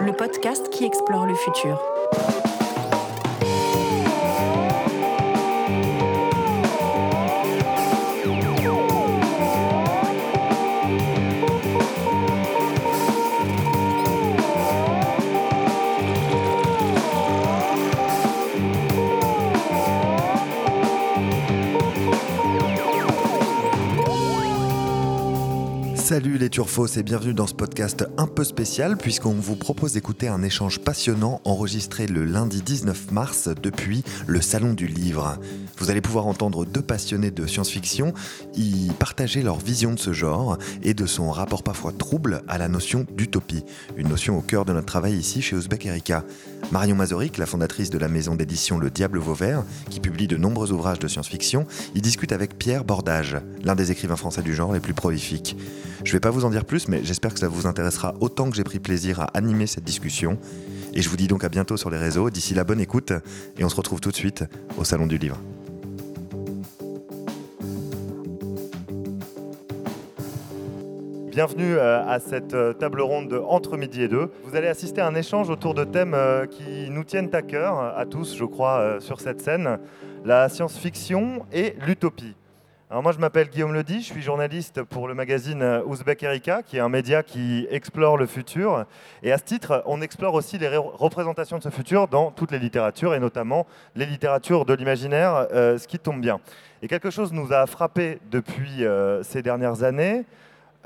le podcast qui explore le futur. Turfos et bienvenue dans ce podcast un peu spécial puisqu'on vous propose d'écouter un échange passionnant enregistré le lundi 19 mars depuis le Salon du Livre. Vous allez pouvoir entendre deux passionnés de science-fiction y partager leur vision de ce genre et de son rapport parfois trouble à la notion d'utopie, une notion au cœur de notre travail ici chez Ouzbek Erika. Marion Mazoric, la fondatrice de la maison d'édition Le Diable Vauvert, qui publie de nombreux ouvrages de science-fiction, y discute avec Pierre Bordage, l'un des écrivains français du genre les plus prolifiques. Je ne vais pas vous en dire plus, mais j'espère que ça vous intéressera autant que j'ai pris plaisir à animer cette discussion. Et je vous dis donc à bientôt sur les réseaux. D'ici la bonne écoute, et on se retrouve tout de suite au Salon du Livre. Bienvenue euh, à cette euh, table ronde de Entre midi et deux. Vous allez assister à un échange autour de thèmes euh, qui nous tiennent à cœur, à tous, je crois, sur cette scène la science-fiction et l'utopie. Alors moi je m'appelle Guillaume Ledy, je suis journaliste pour le magazine Ouzbek Erika, qui est un média qui explore le futur. Et à ce titre, on explore aussi les représentations de ce futur dans toutes les littératures, et notamment les littératures de l'imaginaire, ce qui tombe bien. Et quelque chose nous a frappé depuis ces dernières années,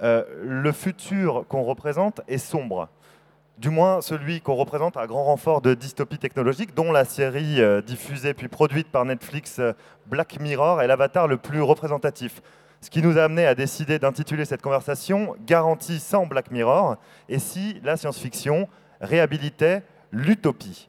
euh, le futur qu'on représente est sombre du moins celui qu'on représente à grand renfort de dystopie technologique, dont la série euh, diffusée puis produite par Netflix euh, Black Mirror est l'avatar le plus représentatif. Ce qui nous a amené à décider d'intituler cette conversation Garantie sans Black Mirror, et si la science-fiction réhabilitait l'utopie?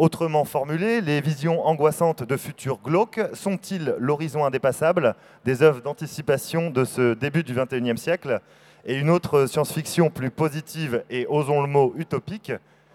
Autrement formulé, les visions angoissantes de futurs glauques sont-ils l'horizon indépassable des œuvres d'anticipation de ce début du XXIe siècle et une autre science-fiction plus positive et, osons le mot, utopique,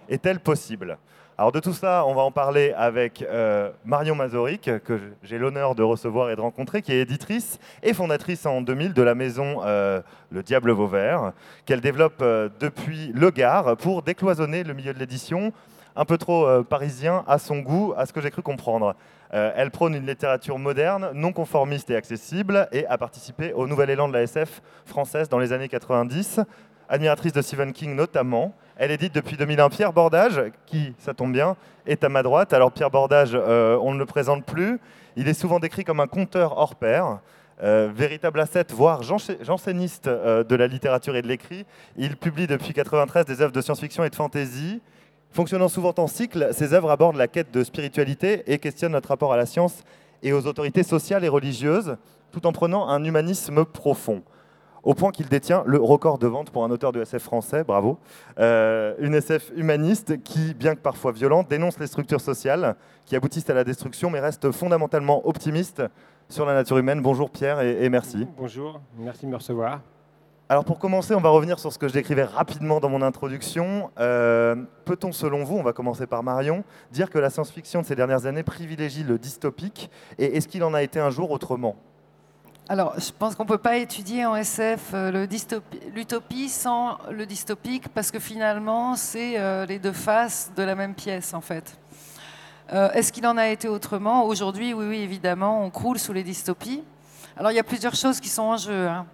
est-elle possible? Alors de tout ça, on va en parler avec euh, Marion Mazoric, que j'ai l'honneur de recevoir et de rencontrer, qui est éditrice et fondatrice en 2000 de la maison euh, Le Diable Vauvert, qu'elle développe euh, depuis Le Gard pour décloisonner le milieu de l'édition, un peu trop parisien à son goût, à ce que j'ai cru comprendre. Euh, elle prône une littérature moderne, non conformiste et accessible, et a participé au nouvel élan de la SF française dans les années 90, admiratrice de Stephen King notamment. Elle édite depuis 2001 Pierre Bordage, qui, ça tombe bien, est à ma droite. Alors Pierre Bordage, euh, on ne le présente plus. Il est souvent décrit comme un conteur hors pair. Euh, véritable asset, voire janséniste de la littérature et de l'écrit. Il publie depuis 1993 des œuvres de science-fiction et de fantasy. Fonctionnant souvent en cycle, ses œuvres abordent la quête de spiritualité et questionnent notre rapport à la science et aux autorités sociales et religieuses, tout en prenant un humanisme profond. Au point qu'il détient le record de vente pour un auteur de SF français, bravo. Euh, une SF humaniste qui, bien que parfois violente, dénonce les structures sociales qui aboutissent à la destruction, mais reste fondamentalement optimiste sur la nature humaine. Bonjour Pierre et, et merci. Bonjour, merci de me recevoir. Alors pour commencer, on va revenir sur ce que je décrivais rapidement dans mon introduction. Euh, peut-on, selon vous, on va commencer par Marion, dire que la science-fiction de ces dernières années privilégie le dystopique Et est-ce qu'il en a été un jour autrement? Alors, je pense qu'on ne peut pas étudier en SF euh, l'utopie sans le dystopique, parce que finalement, c'est euh, les deux faces de la même pièce, en fait. Est-ce qu'il en a été autrement? Aujourd'hui, oui, oui, évidemment, on croule sous les dystopies. Alors, il y a plusieurs choses qui sont en jeu. Hein.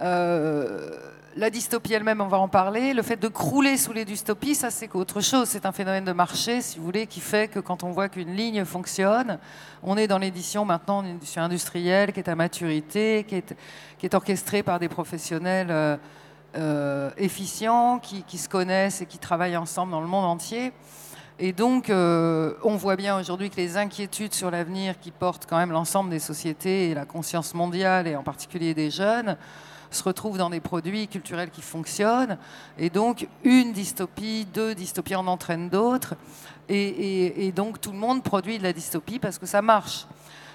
Euh, la dystopie elle-même, on va en parler. Le fait de crouler sous les dystopies, ça c'est autre chose. C'est un phénomène de marché, si vous voulez, qui fait que quand on voit qu'une ligne fonctionne, on est dans l'édition maintenant, une édition industrielle qui est à maturité, qui est, orchestrée par des professionnels euh, euh, efficients, qui, se connaissent et qui travaillent ensemble dans le monde entier. Et donc, on voit bien aujourd'hui que les inquiétudes sur l'avenir qui portent quand même l'ensemble des sociétés et la conscience mondiale, et en particulier des jeunes, se retrouvent dans des produits culturels qui fonctionnent. Et donc, une dystopie, deux dystopies en entraînent d'autres. Et, donc, tout le monde produit de la dystopie parce que ça marche.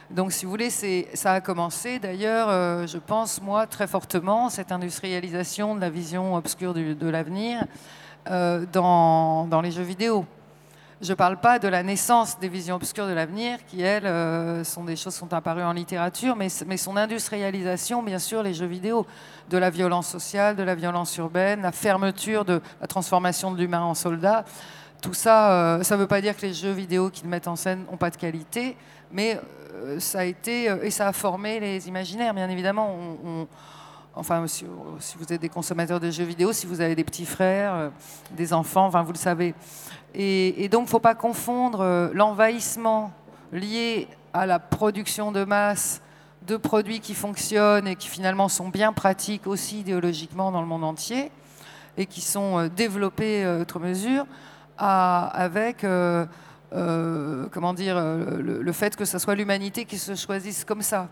Donc, si vous voulez, ça a commencé d'ailleurs, euh, je pense, moi, très fortement, cette industrialisation de la vision obscure de l'avenir euh, dans, dans les jeux vidéo. Je ne parle pas de la naissance des visions obscures de l'avenir, qui, elles, euh, sont des choses qui sont apparues en littérature, mais, son industrialisation, bien sûr, les jeux vidéo, de la violence sociale, de la violence urbaine, la fermeture de la transformation de l'humain en soldat. Tout ça, euh, ça ne veut pas dire que les jeux vidéo qu'ils mettent en scène n'ont pas de qualité, mais euh, ça a été, et ça a formé les imaginaires, bien évidemment. Enfin, si, vous êtes des consommateurs de jeux vidéo, si vous avez des petits frères, des enfants, vous le savez. Et, donc, il ne faut pas confondre euh, l'envahissement lié à la production de masse de produits qui fonctionnent et qui finalement sont bien pratiques aussi idéologiquement dans le monde entier et qui sont euh, développés euh, outre mesure avec comment dire, le, fait que ce soit l'humanité qui se choisisse comme ça.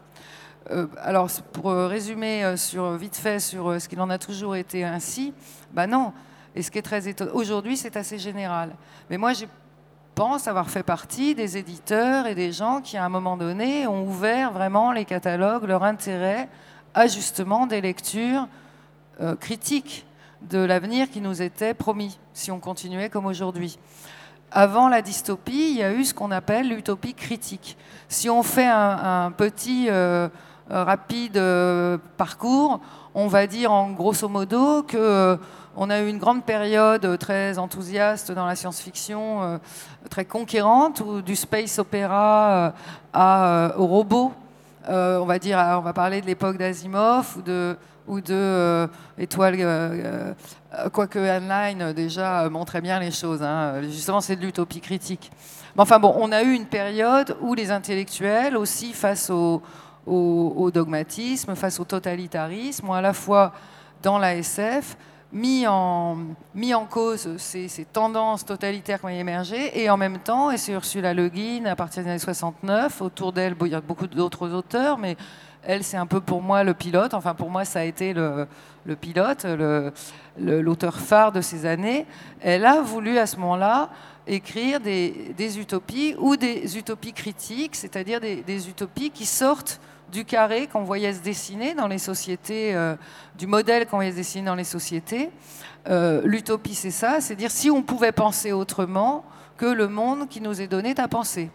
alors, pour résumer sur, vite fait sur ce qu'il en a toujours été ainsi, ben non, et ce qui est très étonnant, aujourd'hui c'est assez général. Mais moi je pense avoir fait partie des éditeurs et des gens qui à un moment donné ont ouvert vraiment les catalogues, leur intérêt à justement des lectures euh, critiques de l'avenir qui nous était promis, si on continuait comme aujourd'hui. Avant la dystopie, il y a eu ce qu'on appelle l'utopie critique. Si on fait un, petit euh, rapide euh, parcours, on va dire en grosso modo que on a eu une grande période très enthousiaste dans la science-fiction, euh, très conquérante, où du space opéra euh, euh, au robot. on va dire, on va parler de l'époque d'Asimov ou de, ou de Étoile, quoique Online déjà montrait bien les choses. Hein. Justement, c'est de l'utopie critique. Mais enfin bon, on a eu une période où les intellectuels, aussi face au, dogmatisme, face au totalitarisme, à la fois dans la SF, mis en, mis en cause ces, tendances totalitaires qui ont émergé, et en même temps, et c'est Ursula Le Guin, à partir des années 69, autour d'elle, il y a beaucoup d'autres auteurs, mais elle, c'est un peu pour moi le pilote, enfin pour moi, ça a été le, pilote, l'auteur phare de ces années. Elle a voulu à ce moment-là écrire des, utopies ou des utopies critiques, c'est-à-dire des utopies qui sortent du carré qu'on voyait se dessiner dans les sociétés, euh, du modèle qu'on voyait se dessiner dans les sociétés. Euh, l'utopie, c'est ça, c'est dire si on pouvait penser autrement que le monde qui nous est donné à penser.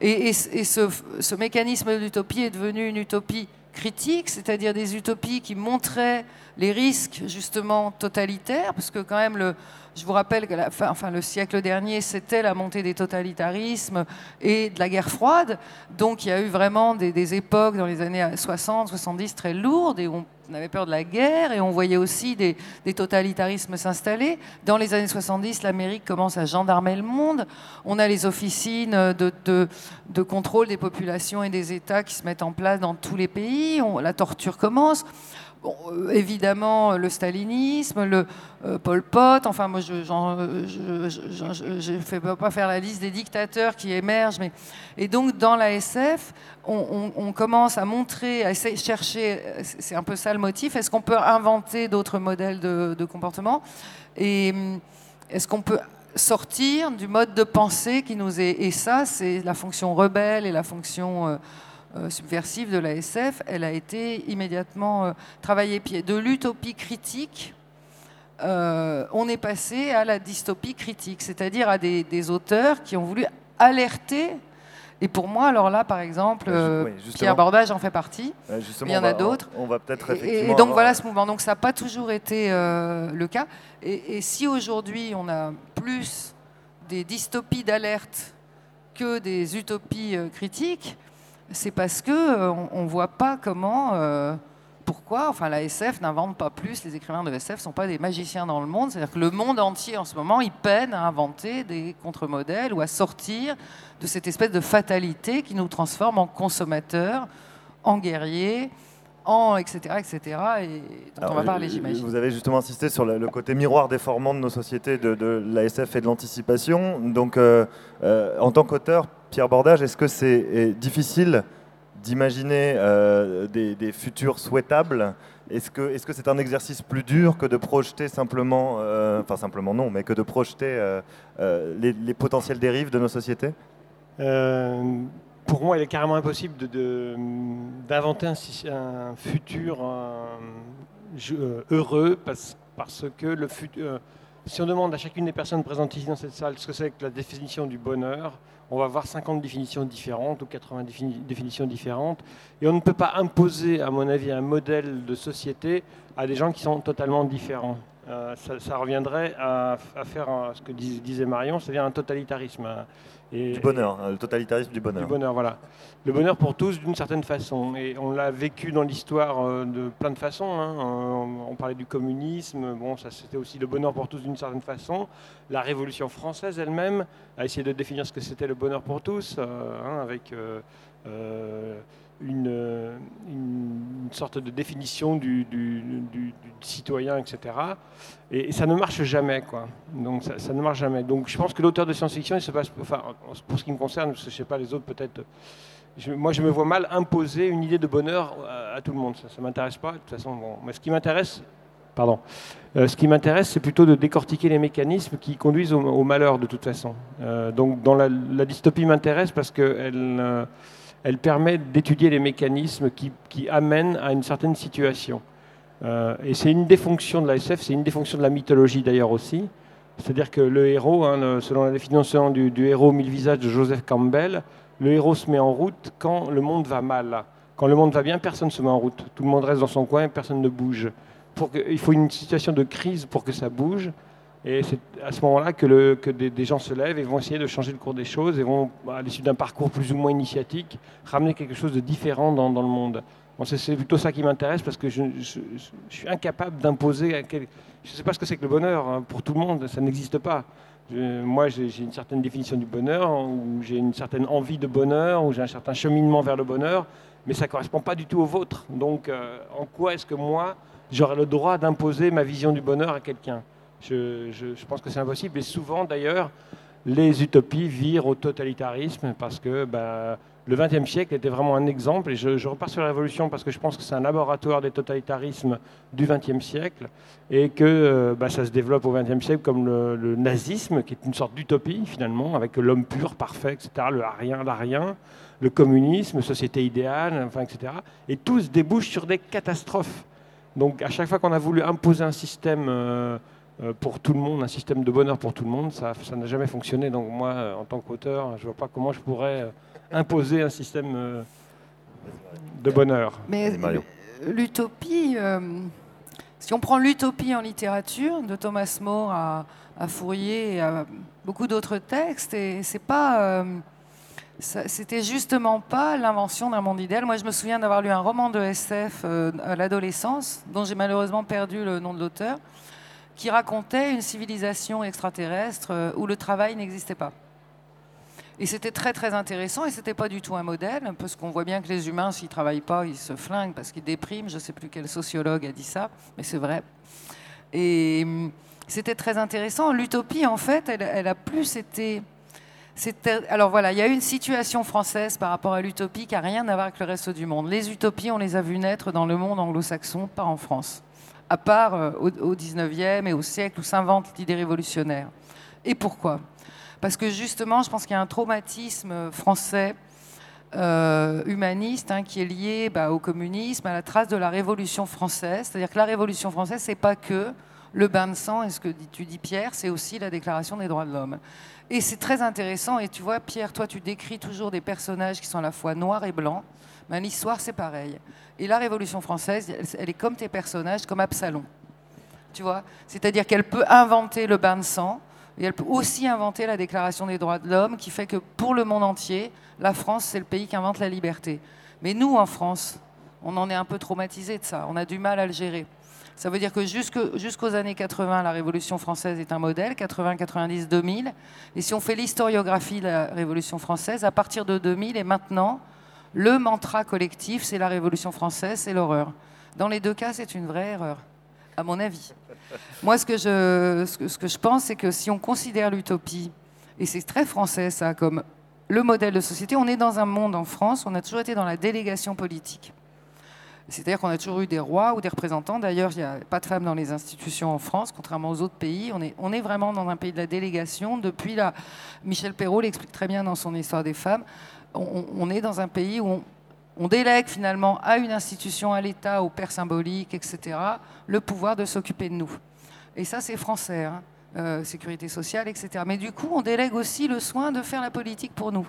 Et, ce, ce, mécanisme d'utopie est devenu une utopie critique, c'est-à-dire des utopies qui montraient les risques justement totalitaires, parce que quand même le, je vous rappelle que le siècle dernier, c'était la montée des totalitarismes et de la guerre froide. Donc il y a eu vraiment des, époques dans les années 60, 70 très lourdes et on avait peur de la guerre et on voyait aussi des, totalitarismes s'installer. Dans les années 70, l'Amérique commence à gendarmer le monde. On a les officines de, contrôle des populations et des États qui se mettent en place dans tous les pays. la torture commence. Euh, évidemment, le stalinisme, le euh, Pol Pot, enfin, moi, je ne fais pas faire la liste des dictateurs qui émergent. Mais... Et donc, dans la SF, on, commence à montrer, à essayer chercher, c'est un peu ça le motif, est-ce qu'on peut inventer d'autres modèles de, comportement Et hum, est-ce qu'on peut sortir du mode de pensée qui nous est. Et ça, c'est la fonction rebelle et la fonction. Euh, euh, subversive de la SF, elle a été immédiatement euh, travaillée pied. De l'utopie critique, euh, on est passé à la dystopie critique, c'est-à-dire à des, auteurs qui ont voulu alerter. Et pour moi, alors là, par exemple, Pierre Bordage en fait partie. Il y en a d'autres. On va peut-être Et, donc voilà ce mouvement. Donc ça n'a pas toujours été le cas. Et, et si aujourd'hui on a plus des dystopies d'alerte que des utopies critiques, c'est parce que euh, on, ne voit pas comment, euh, pourquoi, enfin la SF n'invente pas plus. Les écrivains de SF sont pas des magiciens dans le monde. C'est-à-dire que le monde entier en ce moment, il peine à inventer des contre-modèles ou à sortir de cette espèce de fatalité qui nous transforme en consommateurs, en guerriers, en etc. etc. et dont on va parler, j'imagine. Vous avez justement insisté sur le, côté miroir déformant de nos sociétés de, de la SF et de l'anticipation. Donc, euh, en tant qu'auteur, Pierre Bordage, est-ce que c'est difficile d'imaginer euh, des, futurs souhaitables? Est-ce que c'est -ce c'est un exercice plus dur que de projeter simplement, euh, enfin simplement non, mais que de projeter euh, les, potentielles dérives de nos sociétés? Pour moi, il est carrément impossible d'inventer un, futur heureux parce, que si on demande à chacune des personnes présentes ici dans cette salle ce que c'est que la définition du bonheur, on va avoir 50 définitions différentes ou 80 définitions différentes. Et on ne peut pas imposer, à mon avis, un modèle de société à des gens qui sont totalement différents. Euh, ça, reviendrait à, faire ce que disait Marion, c'est-à-dire un totalitarisme. Et, du bonheur, hein, le totalitarisme du bonheur. Du bonheur, voilà. Le bonheur pour tous d'une certaine façon. Et on l'a vécu dans l'histoire euh, de plein de façons. Hein. On, parlait du communisme, bon, ça c'était aussi le bonheur pour tous d'une certaine façon. La Révolution française elle-même a essayé de définir ce que c'était le bonheur pour tous, euh, hein, avec une, une, sorte de définition du, citoyen, etc. Et, ça ne marche jamais, quoi. Donc ça, ne marche jamais. Donc je pense que l'auteur de science-fiction, enfin, pour ce qui me concerne, parce que je sais pas les autres peut-être. moi, je me vois mal imposer une idée de bonheur à, tout le monde. Ça, ne m'intéresse pas. De toute façon, bon. Mais ce qui m'intéresse, pardon. Euh, ce qui m'intéresse, c'est plutôt de décortiquer les mécanismes qui conduisent au, malheur, de toute façon. Euh, donc, dans la, dystopie m'intéresse parce qu'elle euh, elle permet d'étudier les mécanismes qui, amènent à une certaine situation. Euh, et c'est une des fonctions de la SF, c'est une des fonctions de la mythologie d'ailleurs aussi. C'est-à-dire que le héros, hein, selon la définition du, héros mille visages de Joseph Campbell, le héros se met en route quand le monde va mal. Quand le monde va bien, personne ne se met en route. Tout le monde reste dans son coin, personne ne bouge. Il faut une situation de crise pour que ça bouge. Et c'est à ce moment-là que, des, gens se lèvent et vont essayer de changer le cours des choses et vont, à l'issue d'un parcours plus ou moins initiatique, ramener quelque chose de différent dans, le monde. C'est plutôt ça qui m'intéresse parce que je, suis incapable d'imposer. Quel... Je ne sais pas ce que c'est que le bonheur hein, pour tout le monde, ça n'existe pas. moi, j'ai une certaine définition du bonheur, ou j'ai une certaine envie de bonheur, ou j'ai un certain cheminement vers le bonheur, mais ça ne correspond pas du tout au vôtre. Donc, euh, en quoi est-ce que moi, j'aurais le droit d'imposer ma vision du bonheur à quelqu'un? Je, pense que c'est impossible. Et souvent, d'ailleurs, les utopies virent au totalitarisme parce que ben, le XXe siècle était vraiment un exemple. Et je, repars sur la Révolution parce que je pense que c'est un laboratoire des totalitarismes du XXe siècle et que euh, ben, ça se développe au XXe siècle comme le, nazisme, qui est une sorte d'utopie finalement, avec l'homme pur, parfait, etc., le rien, l'arien, le communisme, société idéale, etc. Et tout se débouche sur des catastrophes. Donc à chaque fois qu'on a voulu imposer un système... Euh, pour tout le monde, un système de bonheur pour tout le monde, ça n'a jamais fonctionné. Donc moi, euh, en tant qu'auteur, je ne vois pas comment je pourrais euh, imposer un système de bonheur. Mais l'utopie, si on prend l'utopie en littérature, de Thomas More à, Fourier et à beaucoup d'autres textes, et c'est pas... c'était justement pas l'invention d'un monde idéal. Moi, je me souviens d'avoir lu un roman de SF à l'adolescence, dont j'ai malheureusement perdu le nom de l'auteur, qui racontait une civilisation extraterrestre euh, où le travail n'existait pas. Et c'était très très intéressant et c'était pas du tout un modèle, parce qu'on voit bien que les humains, s'ils travaillent pas, ils se flinguent parce qu'ils dépriment. Je sais plus quel sociologue a dit ça, mais c'est vrai. Et hum, c'était très intéressant. L'utopie, en fait, elle, a plus été. Alors voilà, il y a une situation française par rapport à l'utopie qui n'a rien à voir avec le reste du monde. Les utopies, on les a vues naître dans le monde anglo-saxon, pas en France à part euh, au, 19e et au siècle où s'invente l'idée révolutionnaire. Et pourquoi? Parce que justement, je pense qu'il y a un traumatisme français euh, humaniste hein, qui est lié bah, au communisme, à la trace de la Révolution française. C'est-à-dire que la Révolution française, c'est pas que le bain de sang et ce que tu dis Pierre, c'est aussi la Déclaration des droits de l'homme. Et c'est très intéressant. Et tu vois, Pierre, toi, tu décris toujours des personnages qui sont à la fois noirs et blancs. Mais l'histoire, c'est pareil. Et la Révolution française, elle est comme tes personnages, comme Absalom. Tu vois? C'est-à-dire qu'elle peut inventer le bain de sang, et elle peut aussi inventer la Déclaration des droits de l'homme, qui fait que pour le monde entier, la France, c'est le pays qui invente la liberté. Mais nous, en France, on en est un peu traumatisé de ça. On a du mal à le gérer. Ça veut dire que jusqu'aux années 80, la Révolution française est un modèle, 80, 90, 2000. Et si on fait l'historiographie de la Révolution française, à partir de 2000 et maintenant, le mantra collectif, c'est la Révolution française, c'est l'horreur. Dans les deux cas, c'est une vraie erreur, à mon avis. Moi, ce que je, ce que, je pense, c'est que si on considère l'utopie, et c'est très français ça, comme le modèle de société, on est dans un monde en France, on a toujours été dans la délégation politique. C'est-à-dire qu'on a toujours eu des rois ou des représentants. D'ailleurs, il n'y a pas de femmes dans les institutions en France, contrairement aux autres pays. On est, on est vraiment dans un pays de la délégation. Depuis là, Michel Perrault l'explique très bien dans son Histoire des femmes on, est dans un pays où on, délègue finalement à une institution, à l'État, au père symbolique, etc., le pouvoir de s'occuper de nous. Et ça, c'est français. Hein. euh, sécurité sociale, etc. Mais du coup, on délègue aussi le soin de faire la politique pour nous.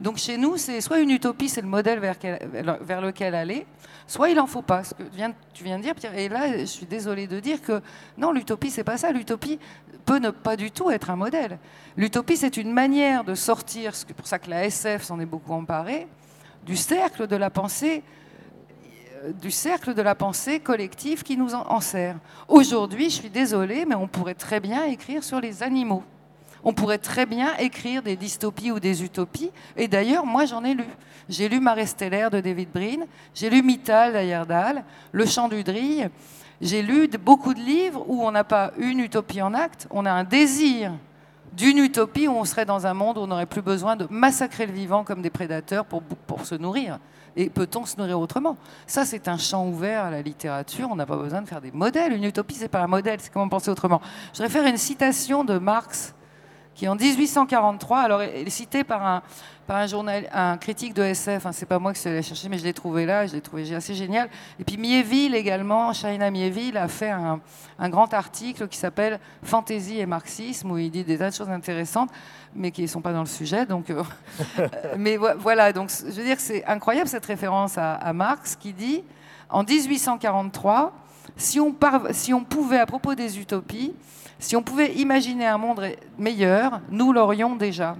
Donc chez nous, c'est soit une utopie, c'est le modèle vers, lequel aller, soit il n'en faut pas. Ce que tu viens de dire, Pierre. Et là, je suis désolée de dire que non, l'utopie, c'est pas ça. L'utopie peut ne pas du tout être un modèle. L'utopie, c'est une manière de sortir, c'est pour ça que la SF s'en est beaucoup emparée, du cercle de la pensée euh, du cercle de la pensée collective qui nous en, sert. Aujourd'hui, je suis désolée, mais on pourrait très bien écrire sur les animaux. On pourrait très bien écrire des dystopies ou des utopies. Et d'ailleurs, moi, j'en ai lu. J'ai lu Marée stellaire de David Brin, j'ai lu Mittal d'Ayerdal, Le chant du drille. J'ai lu beaucoup de livres où on n'a pas une utopie en acte, on a un désir d'une utopie où on serait dans un monde où on n'aurait plus besoin de massacrer le vivant comme des prédateurs pour, pour se nourrir. Et peut-on se nourrir autrement? Ça, c'est un champ ouvert à la littérature. On n'a pas besoin de faire des modèles. Une utopie, c'est pas un modèle, c'est comment penser autrement. Je voudrais faire une citation de Marx, qui en 1843, alors est cité par un, par un, journal, un critique de SF, hein, c'est pas moi qui suis allé chercher, mais je l'ai trouvé là, je l'ai trouvé assez génial. Et puis Mieville également, Shaina Mieville a fait un, un grand article qui s'appelle Fantaisie et marxisme, où il dit des tas de choses intéressantes, mais qui ne sont pas dans le sujet. Donc, euh, mais voilà, donc je veux dire que c'est incroyable cette référence à, à, Marx qui dit, en 1843, si on, si on pouvait, à propos des utopies, si on pouvait imaginer un monde meilleur, nous l'aurions déjà.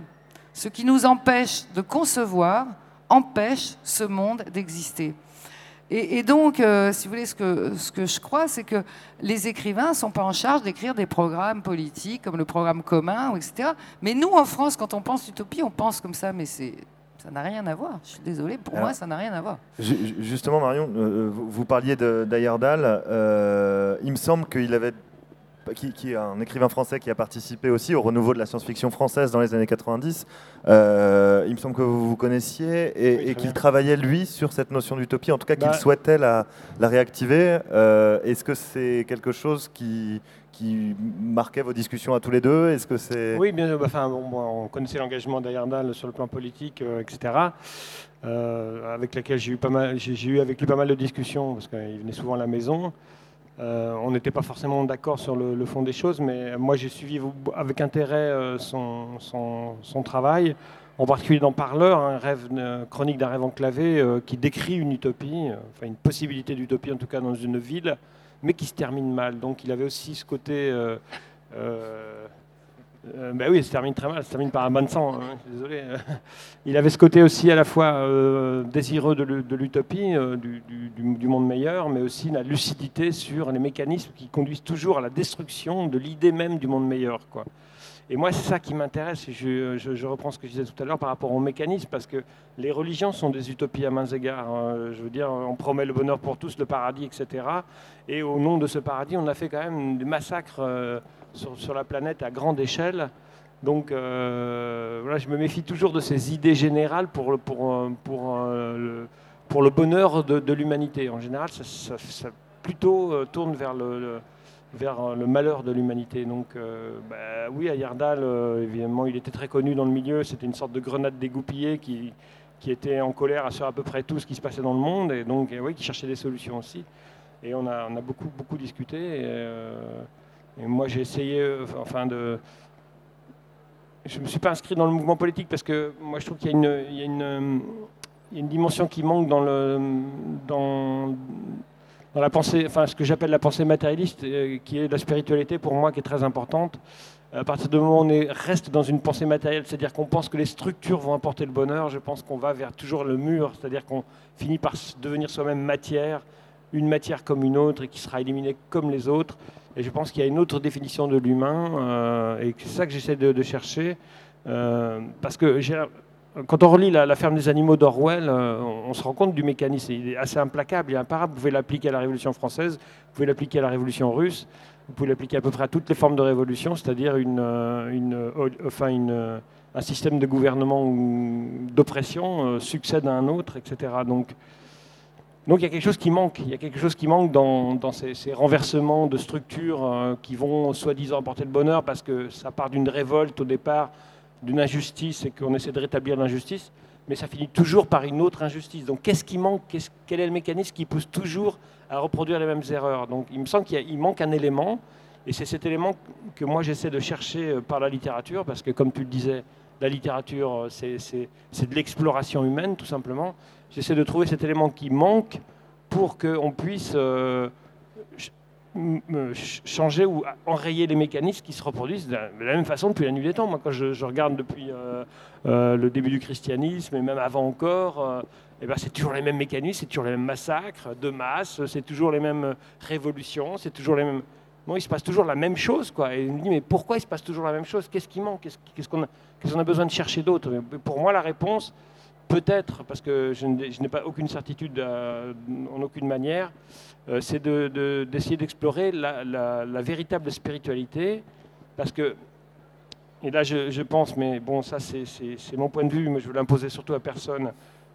Ce qui nous empêche de concevoir empêche ce monde d'exister. Et, donc, euh, si vous voulez, ce que, ce que je crois, c'est que les écrivains ne sont pas en charge d'écrire des programmes politiques comme le programme commun, etc. Mais nous, en France, quand on pense utopie, on pense comme ça, mais c'est ça n'a rien à voir. Je suis désolé, pour moi, ça n'a rien à voir. Justement, Marion, euh, vous, parliez d'Ayerdal. Euh, il me semble qu'il avait qui, est un écrivain français qui a participé aussi au renouveau de la science-fiction française dans les années 90. Euh, il me semble que vous vous connaissiez et, qu'il travaillait, lui, sur cette notion d'utopie, en tout cas qu'il bah- souhaitait la, réactiver. Euh, est-ce que c'est quelque chose qui, qui marquait vos discussions à tous les deux? Est-ce que c'est Oui, bien. Bah, enfin, on connaissait l'engagement d'Ayerdal sur le plan politique, euh, etc. avec lequel j'ai eu pas mal, j'ai eu avec lui pas mal de discussions parce qu'il venait souvent à la maison. Euh, on n'était pas forcément d'accord sur le, fond des choses, mais moi j'ai suivi avec intérêt euh, son, travail, en particulier dans Parleur, un rêve, chronique d'un rêve enclavé euh, qui décrit une utopie, enfin une possibilité d'utopie en tout cas dans une ville, mais qui se termine mal. Donc il avait aussi ce côté euh, ben oui, ça se termine très mal, ça se termine par un de sang, hein, désolé. Il avait ce côté aussi à la fois euh, désireux de l'utopie, euh, du, monde meilleur, mais aussi la lucidité sur les mécanismes qui conduisent toujours à la destruction de l'idée même du monde meilleur. Et moi, c'est ça qui m'intéresse, et je, reprends ce que je disais tout à l'heure par rapport aux mécanismes, parce que les religions sont des utopies à mains égards. Hein. Je veux dire, on promet le bonheur pour tous, le paradis, etc. Et au nom de ce paradis, on a fait quand même des massacres sur, la planète à grande échelle. Donc euh, voilà, je me méfie toujours de ces idées générales pour, pour, pour, euh, le, pour le bonheur de, l'humanité. En général, ça, plutôt euh, tourne vers le, vers le malheur de l'humanité. Donc bah, oui, Ayardal, évidemment, il était très connu dans le milieu. C'était une sorte de grenade dégoupillée qui, qui était en colère sur à peu près tout ce qui se passait dans le monde et donc oui, qui cherchait des solutions aussi. Et on a, on a beaucoup, beaucoup discuté. Moi, j'ai essayé, euh, enfin, de. Je ne me suis pas inscrit dans le mouvement politique parce que moi, je trouve qu'il y, y, a une dimension qui manque dans, le, dans, dans la pensée, enfin, ce que j'appelle la pensée matérialiste, euh, qui est la spiritualité pour moi, qui est très importante. À partir du moment où on est, reste dans une pensée matérielle, c'est-à-dire qu'on pense que les structures vont apporter le bonheur, je pense qu'on va vers toujours le mur, c'est-à-dire qu'on finit par devenir soi-même matière, une matière comme une autre et qui sera éliminée comme les autres. Et je pense qu'il y a une autre définition de l'humain, euh, et c'est ça que j'essaie de, chercher. Euh, parce que quand on relit la, ferme des animaux d'Orwell, euh, on, se rend compte du mécanisme. Il est assez implacable et imparable. Vous pouvez l'appliquer à la Révolution française, vous pouvez l'appliquer à la Révolution russe, vous pouvez l'appliquer à peu près à toutes les formes de révolution, c'est-à-dire un système de gouvernement ou d'oppression succède à un autre, etc. Donc donc il y a quelque chose qui manque. Il y a quelque chose qui manque dans, ces, renversements de structures euh, qui vont soi-disant apporter le bonheur parce que ça part d'une révolte au départ, d'une injustice et qu'on essaie de rétablir l'injustice, mais ça finit toujours par une autre injustice. Donc qu'est-ce qui manque? Quel est le mécanisme qui pousse toujours à reproduire les mêmes erreurs? Donc il me semble qu'il manque un élément. Et c'est cet élément que moi j'essaie de chercher euh, par la littérature, parce que comme tu le disais, la littérature, euh, c'est de l'exploration humaine, tout simplement. J'essaie de trouver cet élément qui manque pour qu'on puisse euh, changer ou enrayer les mécanismes qui se reproduisent de la, même façon depuis la nuit des temps. Moi, quand je, regarde depuis le début du christianisme, et même avant encore, eh ben, c'est toujours les mêmes mécanismes, c'est toujours les mêmes massacres de masse, c'est toujours les mêmes révolutions, c'est toujours les mêmes il se passe toujours la même chose. Quoi. Et il me dit, mais pourquoi il se passe toujours la même chose? Qu'est-ce qui manque? Qu'est-ce qu'on a, besoin de chercher d'autre? Pour moi, la réponse, peut-être, parce que je n'ai pas aucune certitude euh, en aucune manière, euh, c'est d'essayer d'explorer la, véritable spiritualité. Parce que, et là je, pense, mais bon, ça c'est mon point de vue, mais je veux l'imposer surtout à personne,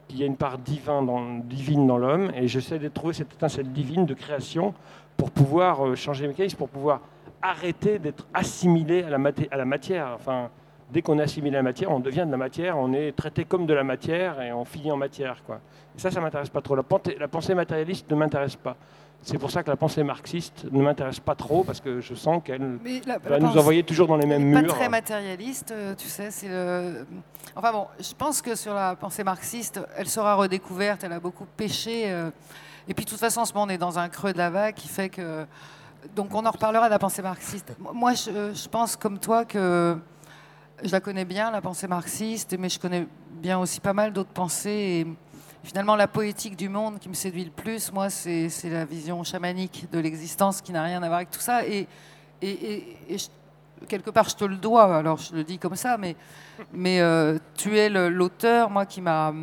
qu'il y a une part divine dans l'homme, et j'essaie de trouver cette étincelle divine de création pour pouvoir euh, changer les mécanismes, pour pouvoir arrêter d'être assimilé à la, à la matière. Enfin, dès qu'on à la matière, on devient de la matière, on est traité comme de la matière et on finit en matière. Quoi. Et ça, ça ne m'intéresse pas trop. La, la pensée matérialiste ne m'intéresse pas. C'est pour ça que la pensée marxiste ne m'intéresse pas trop, parce que je sens qu'elle va nous envoyer toujours dans les mêmes murs. Pas très matérialiste, euh, tu sais. C'est le... Enfin bon, je pense que sur la pensée marxiste, elle sera redécouverte, elle a beaucoup péché. Euh, et puis, de toute façon, en ce moment, on est dans un creux de la vague qui fait que. Donc, on en reparlera de la pensée marxiste. Moi, je, pense, comme toi, que je la connais bien, la pensée marxiste, mais je connais bien aussi pas mal d'autres pensées. Finalement, la poétique du monde qui me séduit le plus, moi, c'est la vision chamanique de l'existence qui n'a rien à voir avec tout ça. Et, quelque part, je te le dois, alors je le dis comme ça, mais, mais euh, tu es l'auteur, moi, qui m'a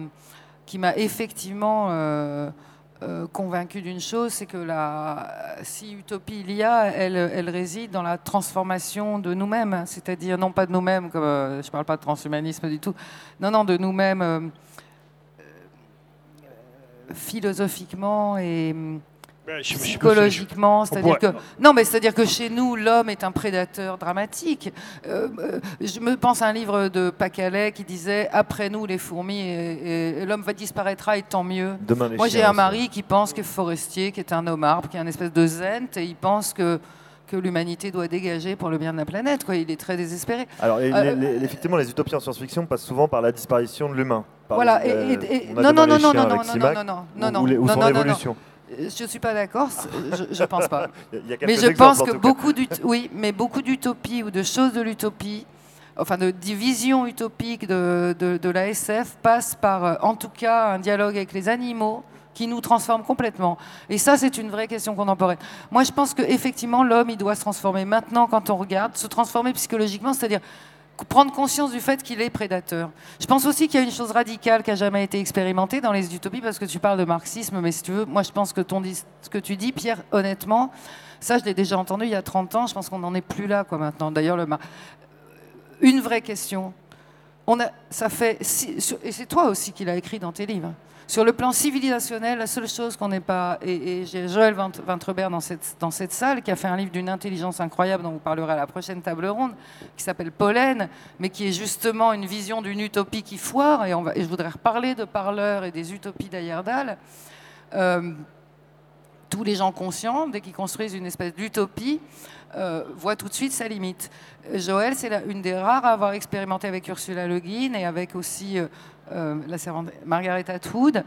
effectivement. Euh, euh, convaincu d'une chose, c'est que la, si utopie il y a, elle, réside dans la transformation de nous-mêmes, c'est-à-dire non pas de nous-mêmes, comme euh, je ne parle pas de transhumanisme du tout, non, non, de nous-mêmes euh, philosophiquement et psychologiquement, c'est-à-dire que non, mais c'est-à-dire que chez nous, l'homme est un prédateur dramatique. Euh, euh, je me pense à un livre de Pacalais qui disait après nous les fourmis et, l'homme va disparaîtra et tant mieux. Moi, j'ai un mari qui pense que Forestier, qui est un homme arbre, qui est un espèce de zen, et il pense que que l'humanité doit dégager pour le bien de la planète. Quoi. Il est très désespéré. Alors, euh, effectivement, les utopies en science-fiction passent souvent par la disparition de l'humain. Voilà. Et, non, non, non, non, non, non, non, non, non, non, non, ou, son révolution. Je ne suis pas d'accord, je ne pense pas. mais je pense que beaucoup, oui, mais beaucoup d'utopies ou de choses de l'utopie, enfin de divisions utopiques de, de, la SF passent par, euh, en tout cas, un dialogue avec les animaux qui nous transforme complètement. Et ça, c'est une vraie question contemporaine. Moi, je pense qu'effectivement, l'homme, il doit se transformer maintenant quand on regarde, se transformer psychologiquement, c'est-à-dire prendre conscience du fait qu'il est prédateur. Je pense aussi qu'il y a une chose radicale qui a jamais été expérimentée dans les utopies, parce que tu parles de marxisme, mais si tu veux, moi je pense que ton, ce que tu dis, Pierre, honnêtement, ça je l'ai déjà entendu il y a 30 ans, je pense qu'on n'en est plus là quoi maintenant. D'ailleurs, le une vraie question. On a, ça fait, et c'est toi aussi qui l'as écrit dans tes livres. Sur le plan civilisationnel, la seule chose qu'on n'est pas. Et, j'ai Joël Vintrebert dans cette, dans cette salle qui a fait un livre d'une intelligence incroyable dont vous parlerez à la prochaine table ronde, qui s'appelle Pollen, mais qui est justement une vision d'une utopie qui foire. Et, je voudrais reparler de parleurs et des utopies d'Ayerdal. Euh, tous les gens conscients, dès qu'ils construisent une espèce d'utopie, euh, voient tout de suite sa limite. Joël, c'est une des rares à avoir expérimenté avec Ursula Le Guin et avec aussi euh, euh, la servante Margaret Atwood.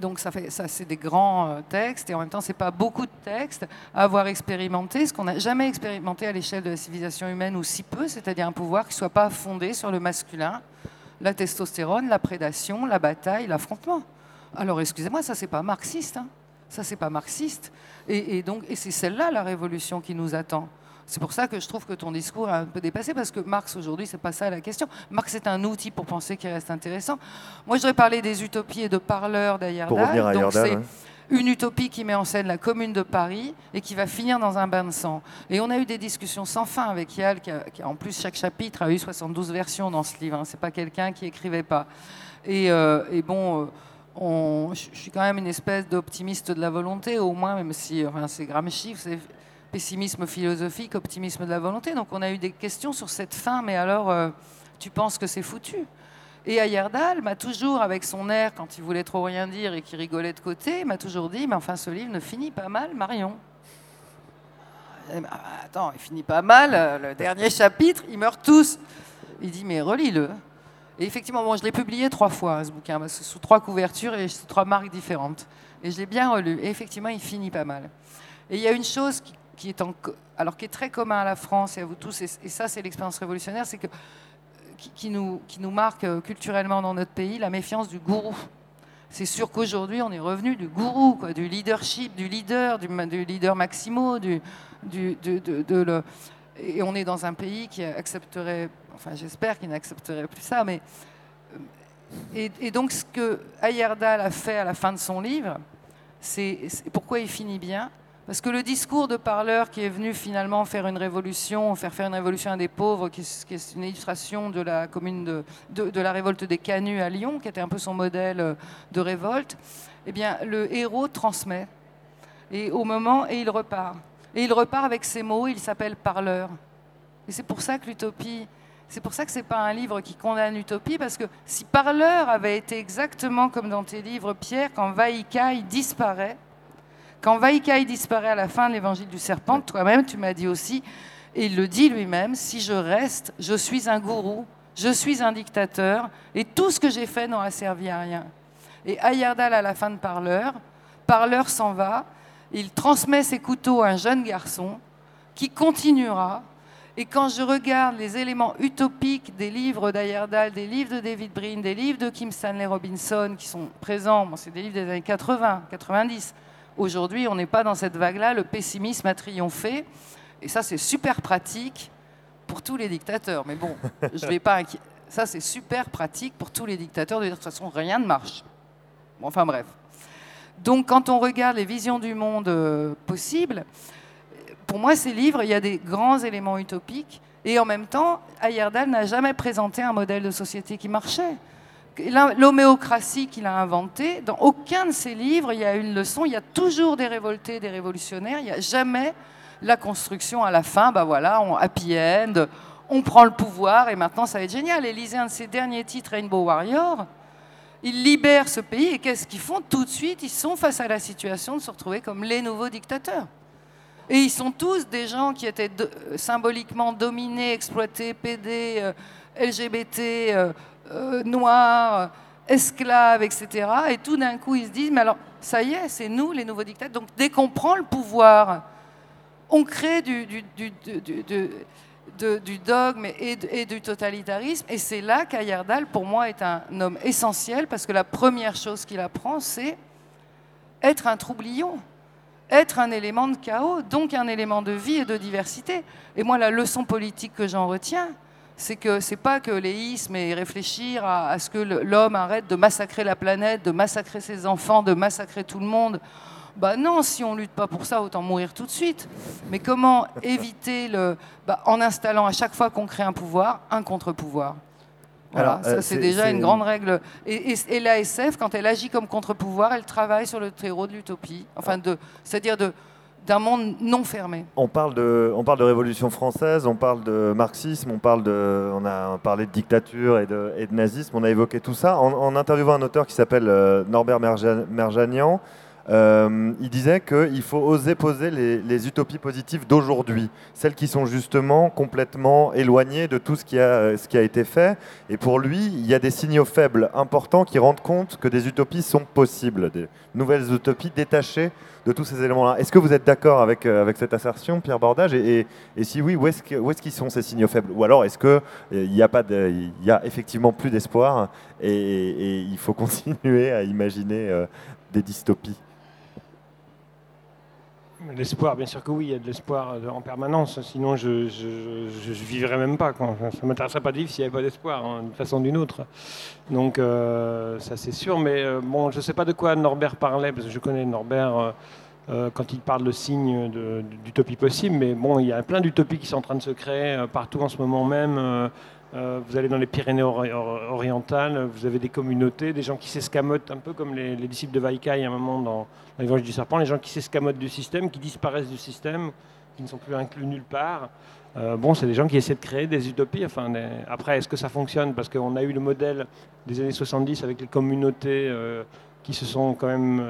Donc ça, fait, ça c'est des grands textes et en même temps c'est pas beaucoup de textes à avoir expérimenté ce qu'on n'a jamais expérimenté à l'échelle de la civilisation humaine ou si peu, c'est-à-dire un pouvoir qui soit pas fondé sur le masculin, la testostérone, la prédation, la bataille, l'affrontement. Alors excusez-moi, ça c'est pas marxiste. Hein. Ça c'est pas marxiste. Et donc et c'est celle-là la révolution qui nous attend. C'est pour ça que je trouve que ton discours a un peu dépassé, parce que Marx, aujourd'hui, c'est pas ça la question. Marx est un outil pour penser qui reste intéressant. Moi, je voudrais parler des utopies et de parleurs d'Ayerdal. Donc, c'est une utopie qui met en scène la commune de Paris et qui va finir dans un bain de sang. Et on a eu des discussions sans fin avec Yal, qui, a, en plus, chaque chapitre a eu 72 versions dans ce livre. Hein. C'est pas quelqu'un qui écrivait pas. Et, euh, bon. Euh, je suis quand même une espèce d'optimiste de la volonté, au moins, même si enfin, c'est Gramsci, pessimisme philosophique, optimisme de la volonté. Donc on a eu des questions sur cette fin, mais alors euh, tu penses que c'est foutu? Et Ayerdal m'a toujours, avec son air, quand il voulait trop rien dire et qui rigolait de côté, m'a toujours dit, mais enfin ce livre ne finit pas mal, Marion. Ben, attends, il finit pas mal. Le dernier chapitre, ils meurent tous. Il dit mais relis-le. Et effectivement, bon, je l'ai publié trois fois ce bouquin, sous trois couvertures et sous trois marques différentes. Et je l'ai bien relu. Et effectivement, il finit pas mal. Et il y a une chose qui, est, en, alors, qui est très commun à la France et à vous tous, et, ça c'est l'expérience révolutionnaire, c'est que qui, nous, qui nous marque euh, culturellement dans notre pays, la méfiance du gourou. C'est sûr qu'aujourd'hui, on est revenu du gourou, du leadership, du leader, du, leader maximo, le, et on est dans un pays qui accepterait, enfin j'espère qu'il n'accepterait plus ça, mais euh, et, et, donc ce que Ayerdal a fait à la fin de son livre, c'est pourquoi il finit bien, parce que le discours de parleur qui est venu finalement faire une révolution, faire faire une révolution à des pauvres, qui, est une illustration de la commune de, de, la révolte des Canuts à Lyon, qui était un peu son modèle euh, de révolte, eh bien le héros transmet. Et au moment, et il repart. Et il repart avec ces mots, il s'appelle parleur. Et c'est pour ça que l'utopie, c'est pour ça que ce n'est pas un livre qui condamne l'utopie, parce que si parleur avait été exactement comme dans tes livres, Pierre, quand Vaïkai disparaît, quand Vaikai disparaît à la fin de l'évangile du serpent, toi-même, tu m'as dit aussi, et il le dit lui-même, si je reste, je suis un gourou, je suis un dictateur, et tout ce que j'ai fait n'aura servi à rien. Et Ayerdal, à la fin de Parleur, Parleur s'en va, il transmet ses couteaux à un jeune garçon qui continuera. Et quand je regarde les éléments utopiques des livres d'Ayerdal, des livres de David Brin, des livres de Kim Stanley Robinson qui sont présents, c'est des livres des années 80, 90, Aujourd'hui, on n'est pas dans cette vague-là, le pessimisme a triomphé. Et ça, c'est super pratique pour tous les dictateurs. Mais bon, je vais pas Ça, c'est super pratique pour tous les dictateurs de dire de toute façon, rien ne marche. Bon, enfin bref. Donc, quand on regarde les visions du monde euh, possibles, pour moi, ces livres, il y a des grands éléments utopiques. Et en même temps, Ayerdal n'a jamais présenté un modèle de société qui marchait l'homéocratie qu'il a inventée, dans aucun de ses livres, il y a une leçon, il y a toujours des révoltés, des révolutionnaires, il n'y a jamais la construction à la fin, bah voilà, on happy end, on prend le pouvoir et maintenant ça va être génial. Et lisez un de ses derniers titres, Rainbow Warrior, ils libèrent ce pays et qu'est-ce qu'ils font? Tout de suite, ils sont face à la situation de se retrouver comme les nouveaux dictateurs. Et ils sont tous des gens qui étaient symboliquement dominés, exploités, PD, euh, LGBT, euh, noirs, esclaves, etc. Et tout d'un coup, ils se disent, mais alors, ça y est, c'est nous les nouveaux dictateurs. Donc dès qu'on prend le pouvoir, on crée du, du, dogme et, du totalitarisme. Et c'est là qu'Ayerdal, pour moi, est un homme essentiel, parce que la première chose qu'il apprend, c'est être un troublion, être un élément de chaos, donc un élément de vie et de diversité. Et moi, la leçon politique que j'en retiens, c'est que c'est pas que l'éisme et réfléchir à, ce que l'homme arrête de massacrer la planète, de massacrer ses enfants, de massacrer tout le monde. Bah non, si on lutte pas pour ça, autant mourir tout de suite. Mais comment éviter le, bah, en installant à chaque fois qu'on crée un pouvoir, un contre-pouvoir? Voilà, ça euh, c'est déjà une grande règle. Et, et, l'ASF, quand elle agit comme contre-pouvoir, elle travaille sur le terreau de l'utopie, enfin de, c'est-à-dire de d'un monde non fermé. On parle, de, on parle de révolution française, on parle de marxisme, on, parle de, on a parlé de dictature et de, et de nazisme, on a évoqué tout ça. En, interviewant un auteur qui s'appelle euh, Norbert Merjanian, euh, il disait qu'il faut oser poser les, utopies positives d'aujourd'hui, celles qui sont justement complètement éloignées de tout ce qui, a, ce qui a été fait. Et pour lui, il y a des signaux faibles importants qui rendent compte que des utopies sont possibles, des nouvelles utopies détachées de tous ces éléments-là. Est-ce que vous êtes d'accord avec, euh, cette assertion, Pierre Bordage? Et, si oui, où est-ce qu'ils sont ces signaux faibles? Ou alors est-ce qu'il euh, n'y a, a effectivement plus d'espoir et, il faut continuer à imaginer euh, des dystopies? L'espoir, bien sûr que oui, il y a de l'espoir en permanence, sinon je ne vivrais même pas. Ça ne m'intéresserait pas de vivre s'il n'y avait pas d'espoir, hein, d'une façon ou d'une autre. Donc ça c'est sûr, mais bon, je ne sais pas de quoi Norbert parlait, parce que je connais Norbert euh, quand il parle de signes d'utopie possible. Mais bon, il y a plein d'utopies qui sont en train de se créer euh, partout en ce moment même. Euh, vous allez dans les Pyrénées orientales, vous avez des communautés, des gens qui s'escamotent, un peu comme les, disciples de Vaikai à un moment dans, l'Évangile du Serpent, les gens qui s'escamotent du système, qui disparaissent du système, qui ne sont plus inclus nulle part. bon, c'est des gens qui essaient de créer des utopies. Enfin, Après, est-ce que ça fonctionne? Parce qu'on a eu le modèle des années 70 avec les communautés qui se sont quand même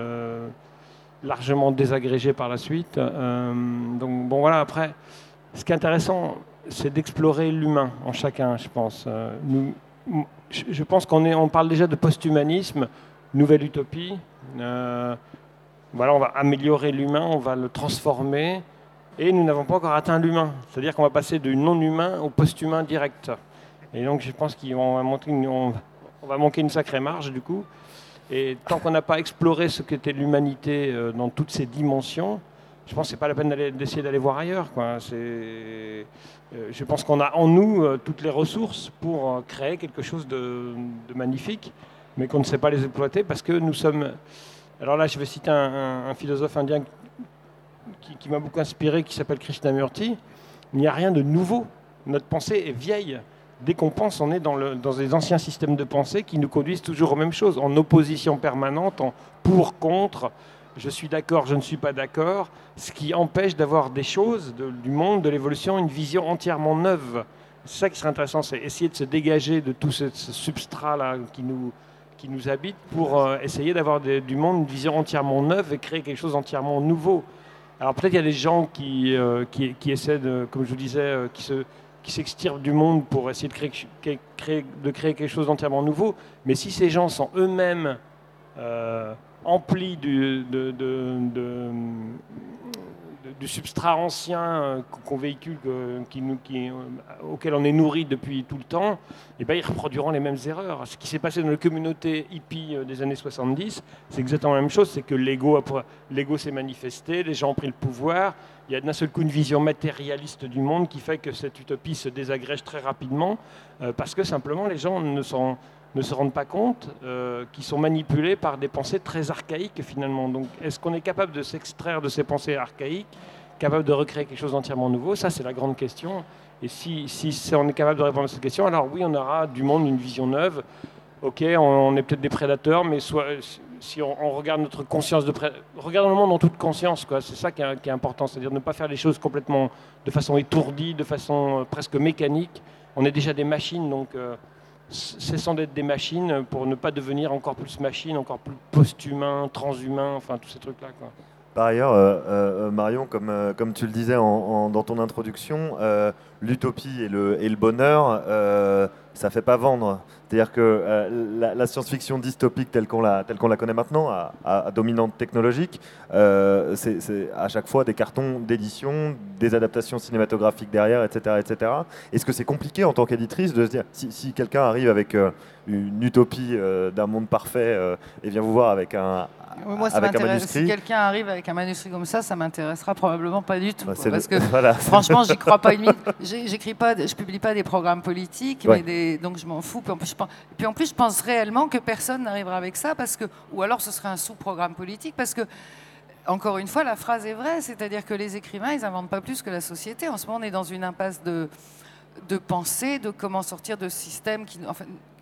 largement désagrégé par la suite. donc bon voilà, après, ce qui est intéressant, c'est d'explorer l'humain en chacun, je pense. Nous, je pense qu'on on parle déjà de post-humanisme, nouvelle utopie. voilà, on va améliorer l'humain, on va le transformer, et nous n'avons pas encore atteint l'humain. C'est-à-dire qu'on va passer du non-humain au post-humain direct. Et donc je pense qu'on va, va manquer une sacrée marge du coup. Et tant qu'on n'a pas exploré ce qu'était l'humanité euh, dans toutes ses dimensions, je pense que ce n'est pas la peine d'essayer d'aller voir ailleurs. Euh, je pense qu'on a en nous euh, toutes les ressources pour créer quelque chose de, magnifique, mais qu'on ne sait pas les exploiter parce que nous sommes... Alors là, je vais citer un philosophe indien qui, m'a beaucoup inspiré, qui s'appelle Krishnamurti, il n'y a rien de nouveau. Notre pensée est vieille. Dès qu'on pense, on est dans, dans des anciens systèmes de pensée qui nous conduisent toujours aux mêmes choses, en opposition permanente, en pour, contre, je suis d'accord, je ne suis pas d'accord, ce qui empêche d'avoir des choses, du monde, de l'évolution, une vision entièrement neuve. C'est ça qui serait intéressant, c'est essayer de se dégager de tout ce, substrat-là qui nous, qui nous habite pour euh, essayer d'avoir du monde une vision entièrement neuve et créer quelque chose d'entièrement nouveau. Alors peut-être il y a des gens qui, euh, qui, essaient, de, comme je vous disais, euh, qui se qui du monde pour essayer de créer, de créer quelque chose d'entièrement nouveau. Mais si ces gens sont eux-mêmes de, du substrat ancien euh, qu'on véhicule, qui, qui, euh, auquel on est nourri depuis tout le temps, et eh ben, ils reproduiront les mêmes erreurs. Ce qui s'est passé dans la communauté hippie euh, des années 70, c'est exactement la même chose, c'est que l'ego, l'ego s'est manifesté, les gens ont pris le pouvoir, il y a d'un seul coup une vision matérialiste du monde qui fait que cette utopie se désagrège très rapidement, parce que simplement les gens ne sont ne se rendent pas compte euh, qu'ils sont manipulés par des pensées très archaïques finalement. Donc est-ce qu'on est capable de s'extraire de ces pensées archaïques, capable de recréer quelque chose d'entièrement nouveau? Ça c'est la grande question. Et si, si, on est capable de répondre à cette question, alors oui, on aura du monde une vision neuve. Ok, on, est peut-être des prédateurs, mais soit, si on, regarde notre conscience de regarde le monde en toute conscience, quoi. C'est ça qui est, important, c'est-à-dire ne pas faire les choses complètement de façon étourdie, de façon euh, presque mécanique. On est déjà des machines, donc euh, cessant d'être des machines pour ne pas devenir encore plus machines, encore plus post-humains, transhumains, enfin tous ces trucs-là. Par ailleurs, euh, euh, Marion, comme, euh, comme tu le disais dans ton introduction, l'utopie et le, et le bonheur, ça ne fait pas vendre. C'est-à-dire que la, science-fiction dystopique telle qu'on la, connaît maintenant, à, dominante technologique, c'est à chaque fois des cartons d'édition, des adaptations cinématographiques derrière, etc. etc. Est-ce que c'est compliqué en tant qu'éditrice de se dire, si, si quelqu'un arrive avec une utopie d'un monde parfait et vient vous voir avec un, moi, ça m'intéresse. Si quelqu'un arrive avec un manuscrit comme ça, ça m'intéressera probablement pas du tout. Bah, parce que franchement, j'y crois pas une minute. J'écris pas, je publie pas des programmes politiques, donc je m'en fous. Puis en, plus, je pense, puis en plus, je pense réellement que personne n'arrivera avec ça, parce que, ou alors ce serait un sous-programme politique, parce que encore une fois, la phrase est vraie, c'est-à-dire que les écrivains, ils n'inventent pas plus que la société. En ce moment, on est dans une impasse de, de penser, de comment sortir de ce système qui,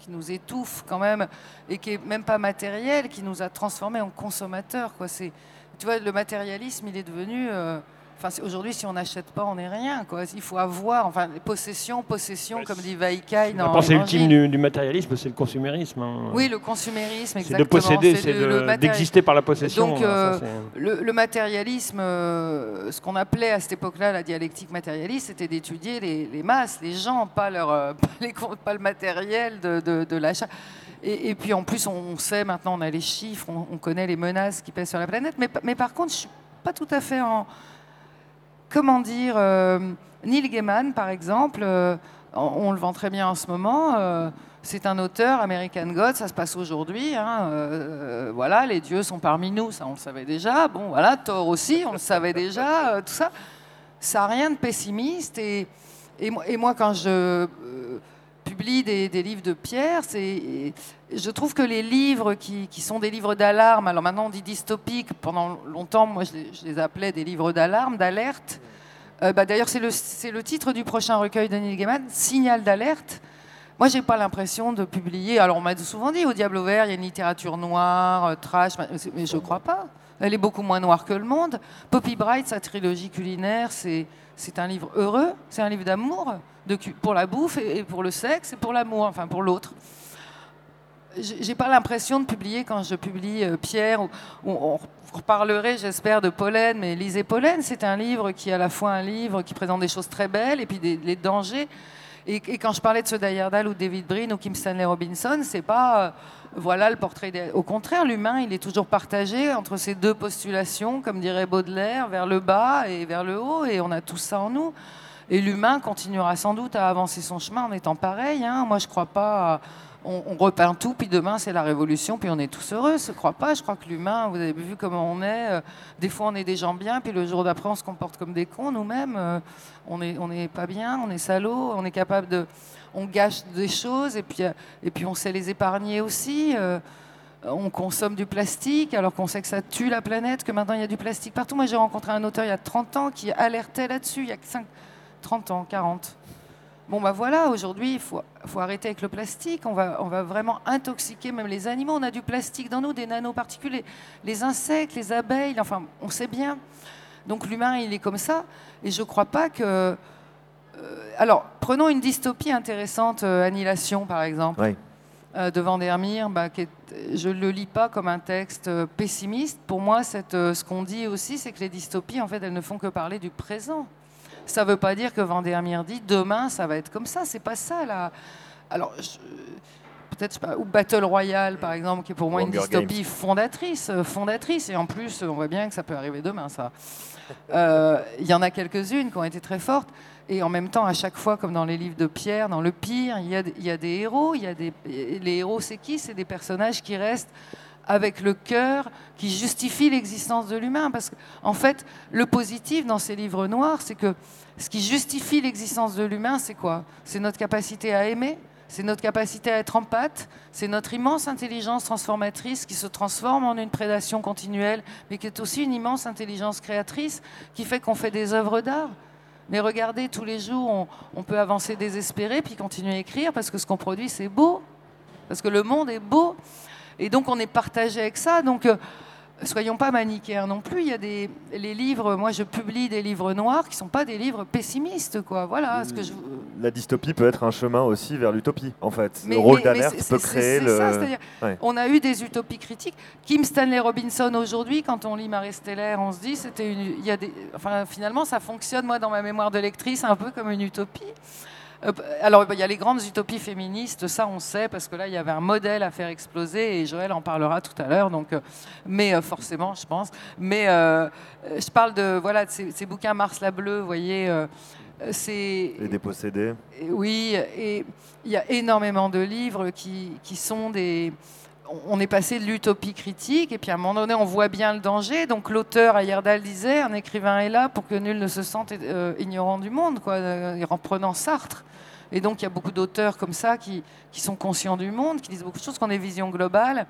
qui nous étouffe quand même et qui est même pas matériel, qui nous a transformés en consommateurs. Quoi. C'est, tu vois, le matérialisme, il est devenu euh, aujourd'hui, si on n'achète pas, on n'est rien. Quoi. Il faut avoir, enfin, possession, possession, comme dit Vaikai. La pensée ultime du, matérialisme, c'est le consumérisme. Hein. Oui, le consumérisme, exactement. C'est de posséder, c'est d'exister par la possession. Donc, euh, le, matérialisme, euh, ce qu'on appelait à cette époque-là la dialectique matérialiste, c'était d'étudier les, masses, les gens, pas, leur, euh, pas, le matériel de, l'achat. Et, puis en plus, on sait maintenant, on a les chiffres, on, connaît les menaces qui pèsent sur la planète. Mais, mais par contre, je suis pas tout à fait en comment dire, euh, Neil Gaiman, par exemple, euh, on, le vend très bien en ce moment. Euh, c'est un auteur, American God, ça se passe aujourd'hui. Hein, voilà, les dieux sont parmi nous, ça on le savait déjà. Bon, voilà, Thor aussi, on le savait déjà. tout ça, ça n'a rien de pessimiste. Et, moi, quand je publie des, livres de Pierre, je trouve que les livres qui, sont des livres d'alarme, alors maintenant on dit dystopiques, pendant longtemps, moi je les, appelais des livres d'alarme, d'alerte. Euh, bah, d'ailleurs, c'est le, titre du prochain recueil de Neil Gaiman, Signal d'alerte. Moi, j'ai pas l'impression de publier. Alors, on m'a souvent dit au Diable Vert, il y a une littérature noire, euh, trash, mais je crois pas. Elle est beaucoup moins noire que le monde. Poppy Bright, sa trilogie culinaire, c'est un livre heureux, c'est un livre d'amour, pour la bouffe et, pour le sexe et pour l'amour, enfin pour l'autre. J'ai pas l'impression de publier quand je publie euh, Pierre. Ou, on reparlerait, j'espère, de Pollen, mais lisez Pollen, c'est un livre qui est à la fois un livre qui présente des choses très belles et puis des, les dangers. Et, quand je parlais de Dayardal ou David Brin ou Kim Stanley Robinson, c'est pas euh, voilà le portrait. Au contraire, l'humain, il est toujours partagé entre ces deux postulations, comme dirait Baudelaire, vers le bas et vers le haut, et on a tout ça en nous. Et l'humain continuera sans doute à avancer son chemin en étant pareil. Hein. Moi, je crois pas. On, repeint tout, puis demain c'est la révolution, puis on est tous heureux. Je ne crois pas. Je crois que l'humain, vous avez vu comment on est. Euh, des fois on est des gens bien, puis le jour d'après on se comporte comme des cons nous-mêmes. Euh, on n'est on pas bien, on est salaud, on est capable de. On gâche des choses, et puis, et puis on sait les épargner aussi. Euh, on consomme du plastique alors qu'on sait que ça tue la planète, que maintenant il y a du plastique partout. Moi j'ai rencontré un auteur il y a 30 ans qui alertait là-dessus, il y a 5, 30 ans, 40. Bon, bah voilà, aujourd'hui, il faut, faut, arrêter avec le plastique. On va, on va vraiment intoxiquer même les animaux. On a du plastique dans nous, des nanoparticules, les, insectes, les abeilles, enfin, on sait bien. Donc l'humain, il est comme ça. Et je ne crois pas que. Euh, alors, prenons une dystopie intéressante, euh, Annihilation, par exemple, euh, de Vandermeer. Bah, je ne le lis pas comme un texte pessimiste. Pour moi, cette, ce qu'on dit aussi, c'est que les dystopies, en fait, elles ne font que parler du présent. Ça ne veut pas dire que Vandermeer dit demain ça va être comme ça. C'est pas ça là. Alors peut-être ou Battle Royale par exemple qui est pour moi une dystopie fondatrice, euh, fondatrice et en plus on voit bien que ça peut arriver demain ça. Euh, il y en a quelques-unes qui ont été très fortes. Et en même temps, à chaque fois, comme dans les livres de Pierre, dans le pire, il y a, il y a des héros. Il y a des, les héros, c'est qui? C'est des personnages qui restent avec le cœur qui justifie l'existence de l'humain. Parce qu'en en fait, le positif dans ces livres noirs, c'est que ce qui justifie l'existence de l'humain, c'est quoi? C'est notre capacité à aimer, c'est notre capacité à être en pâte, c'est notre immense intelligence transformatrice qui se transforme en une prédation continuelle, mais qui est aussi une immense intelligence créatrice qui fait qu'on fait des œuvres d'art. Mais regardez, tous les jours, on, on peut avancer désespéré, puis continuer à écrire, parce que ce qu'on produit, c'est beau, parce que le monde est beau. Et donc on est partagé avec ça. Donc euh, soyons pas manichéens non plus. Il y a des les livres. Moi, je publie des livres noirs qui sont pas des livres pessimistes, quoi. Voilà. Ce que je... La dystopie peut être un chemin aussi vers l'utopie, en fait. le rôle d'alerte peut créer le. Ça, On a eu des utopies critiques. Kim Stanley Robinson aujourd'hui, quand on lit Marie Stellaire, on se dit c'était une. Il y a des. Enfin, finalement, ça fonctionne moi dans ma mémoire de lectrice un peu comme une utopie. Euh, alors, il y a les grandes utopies féministes, ça on sait, parce que là, il y avait un modèle à faire exploser, et Joël en parlera tout à l'heure, donc, euh, mais euh, forcément, je pense. Mais je parle de, voilà, ces, bouquins Mars la Bleue, vous voyez. c'est les dépossédés. Oui, et il y a énormément de livres qui, qui sont des on est passé de l'utopie critique, et puis à un moment donné, on voit bien le danger. Donc l'auteur, Ayerdal, disait, un écrivain est là pour que nul ne se sente ignorant du monde, quoi, en prenant Sartre. Et donc, il y a beaucoup d'auteurs comme ça qui, sont conscients du monde, qui disent beaucoup de choses, qui ont des visions globales.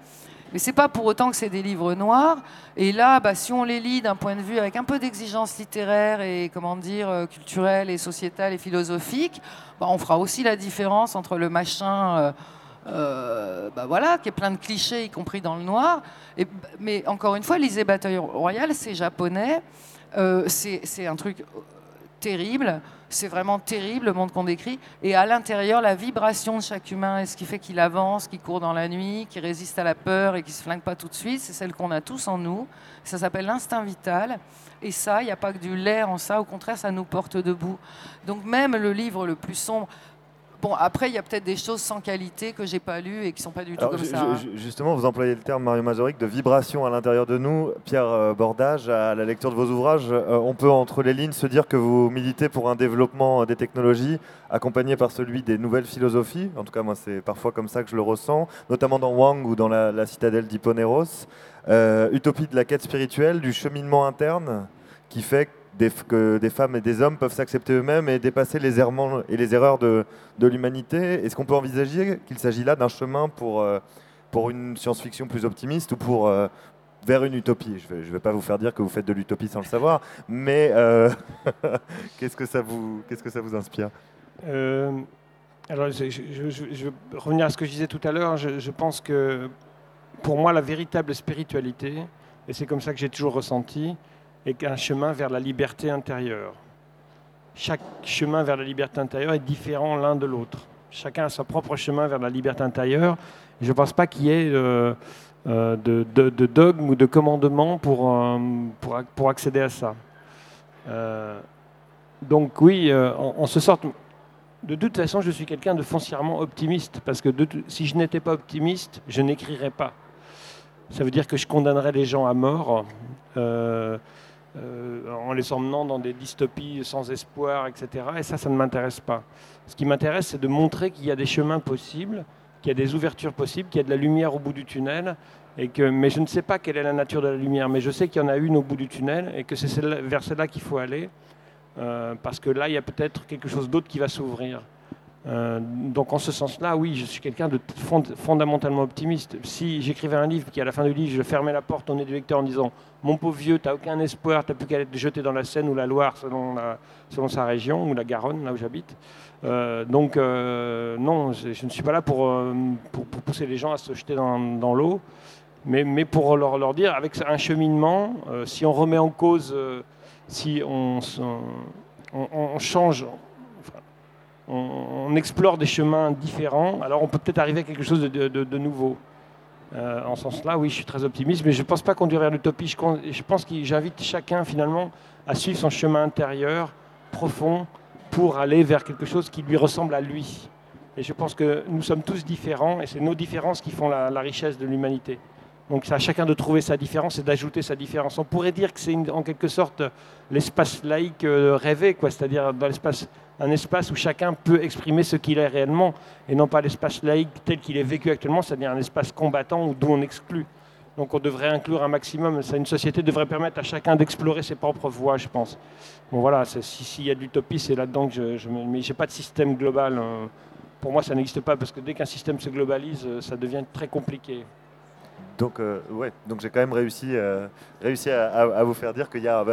Mais c'est pas pour autant que c'est des livres noirs. Et là, bah, si on les lit d'un point de vue avec un peu d'exigence littéraire et comment dire euh, culturelle et sociétale et philosophique, bah, on fera aussi la différence entre le machin, euh, euh, bah, voilà, qui est plein de clichés, y compris dans le noir. Et, mais encore une fois, lisez Bataille Royale, c'est japonais, c'est un truc terrible. C'est vraiment terrible le monde qu'on décrit. Et à l'intérieur, la vibration de chaque humain est ce qui fait qu'il avance, qu'il court dans la nuit, qu'il résiste à la peur et qu'il se flingue pas tout de suite. C'est celle qu'on a tous en nous. Ça s'appelle l'instinct vital. Et ça, il n'y a pas que du lait en ça. Au contraire, ça nous porte debout. Donc même le livre le plus sombre, Bon, après, il y a peut-être des choses sans qualité que j'ai pas lues et qui sont pas du tout comme ça. Justement, vous employez le terme, Mario Mazoric, de vibration à l'intérieur de nous. Pierre euh, Bordage, à la lecture de vos ouvrages, euh, on peut, entre les lignes, se dire que vous militez pour un développement des technologies accompagné par celui des nouvelles philosophies. En tout cas, moi, c'est parfois comme ça que je le ressens, notamment dans Wang ou dans la, citadelle d'Hipponéros. Euh, utopie de la quête spirituelle, du cheminement interne, qui fait que des femmes et des hommes peuvent s'accepter eux-mêmes et dépasser les errements et les erreurs de, l'humanité. Est-ce qu'on peut envisager qu'il s'agit là d'un chemin pour, euh, pour une science-fiction plus optimiste ou pour, euh, vers une utopie? Je ne vais, pas vous faire dire que vous faites de l'utopie sans le savoir, mais euh, qu'est-ce que ça vous que ça vous inspire? Alors, je, je, vais revenir à ce que je disais tout à l'heure. Je, je pense que pour moi, la véritable spiritualité, et c'est comme ça que j'ai toujours ressenti, et qu'un chemin vers la liberté intérieure. Chaque chemin vers la liberté intérieure est différent l'un de l'autre. Chacun a son propre chemin vers la liberté intérieure. je ne pense pas qu'il y ait de, de, dogme ou de commandement pour, pour, pour accéder à ça. donc oui, en, ce sort, de toute façon, je suis quelqu'un de foncièrement optimiste, parce que si je n'étais pas optimiste, je n'écrirais pas. Ça veut dire que je condamnerais les gens à mort euh, euh, en les emmenant dans des dystopies sans espoir, etc. Et ça, ça ne m'intéresse pas. Ce qui m'intéresse, c'est de montrer qu'il y a des chemins possibles, qu'il y a des ouvertures possibles, qu'il y a de la lumière au bout du tunnel. Et que, mais je ne sais pas quelle est la nature de la lumière, mais je sais qu'il y en a une au bout du tunnel et que c'est vers celle-là qu'il faut aller. Euh, parce que là, il y a peut-être quelque chose d'autre qui va s'ouvrir. Euh, donc en ce sens-là, oui, je suis quelqu'un de fondamentalement optimiste. Si j'écrivais un livre qui, à la fin du livre, je fermais la porte au nez du lecteur en disant Mon pauvre vieux, tu n'as aucun espoir, tu n'as plus qu'à être jeté dans la Seine ou la Loire selon, selon sa région, ou la Garonne, là où j'habite. Euh, donc non, je, ne suis pas là pour, pour, pousser les gens à se jeter dans, l'eau, mais, mais, pour leur, leur, dire, avec un cheminement, si on remet en cause si on, change, on, explore des chemins différents, alors on peut peut-être arriver à quelque chose de, nouveau. Euh, en ce sens-là, oui, je suis très optimiste, mais je ne pense pas conduire vers l'utopie. Je, je, pense que j'invite chacun finalement à suivre son chemin intérieur profond pour aller vers quelque chose qui lui ressemble à lui. Et je pense que nous sommes tous différents et c'est nos différences qui font la richesse de l'humanité. Donc c'est à chacun de trouver sa différence et d'ajouter sa différence. On pourrait dire que c'est en quelque sorte l'espace laïque euh, rêvé, c'est-à-dire un espace où chacun peut exprimer ce qu'il est réellement, et non pas l'espace laïque tel qu'il est vécu actuellement, c'est-à-dire un espace combattant d'où on exclut. Donc on devrait inclure un maximum. Une société devrait permettre à chacun d'explorer ses propres voies, je pense. Bon voilà, s'il y a de l'utopie, c'est là-dedans que je, je mais j'ai pas de système global. Hein. Pour moi, ça n'existe pas parce que dès qu'un système se globalise, euh, ça devient très compliqué. Donc, euh, ouais, donc j'ai quand même réussi, euh, réussi à, vous faire dire qu'il y a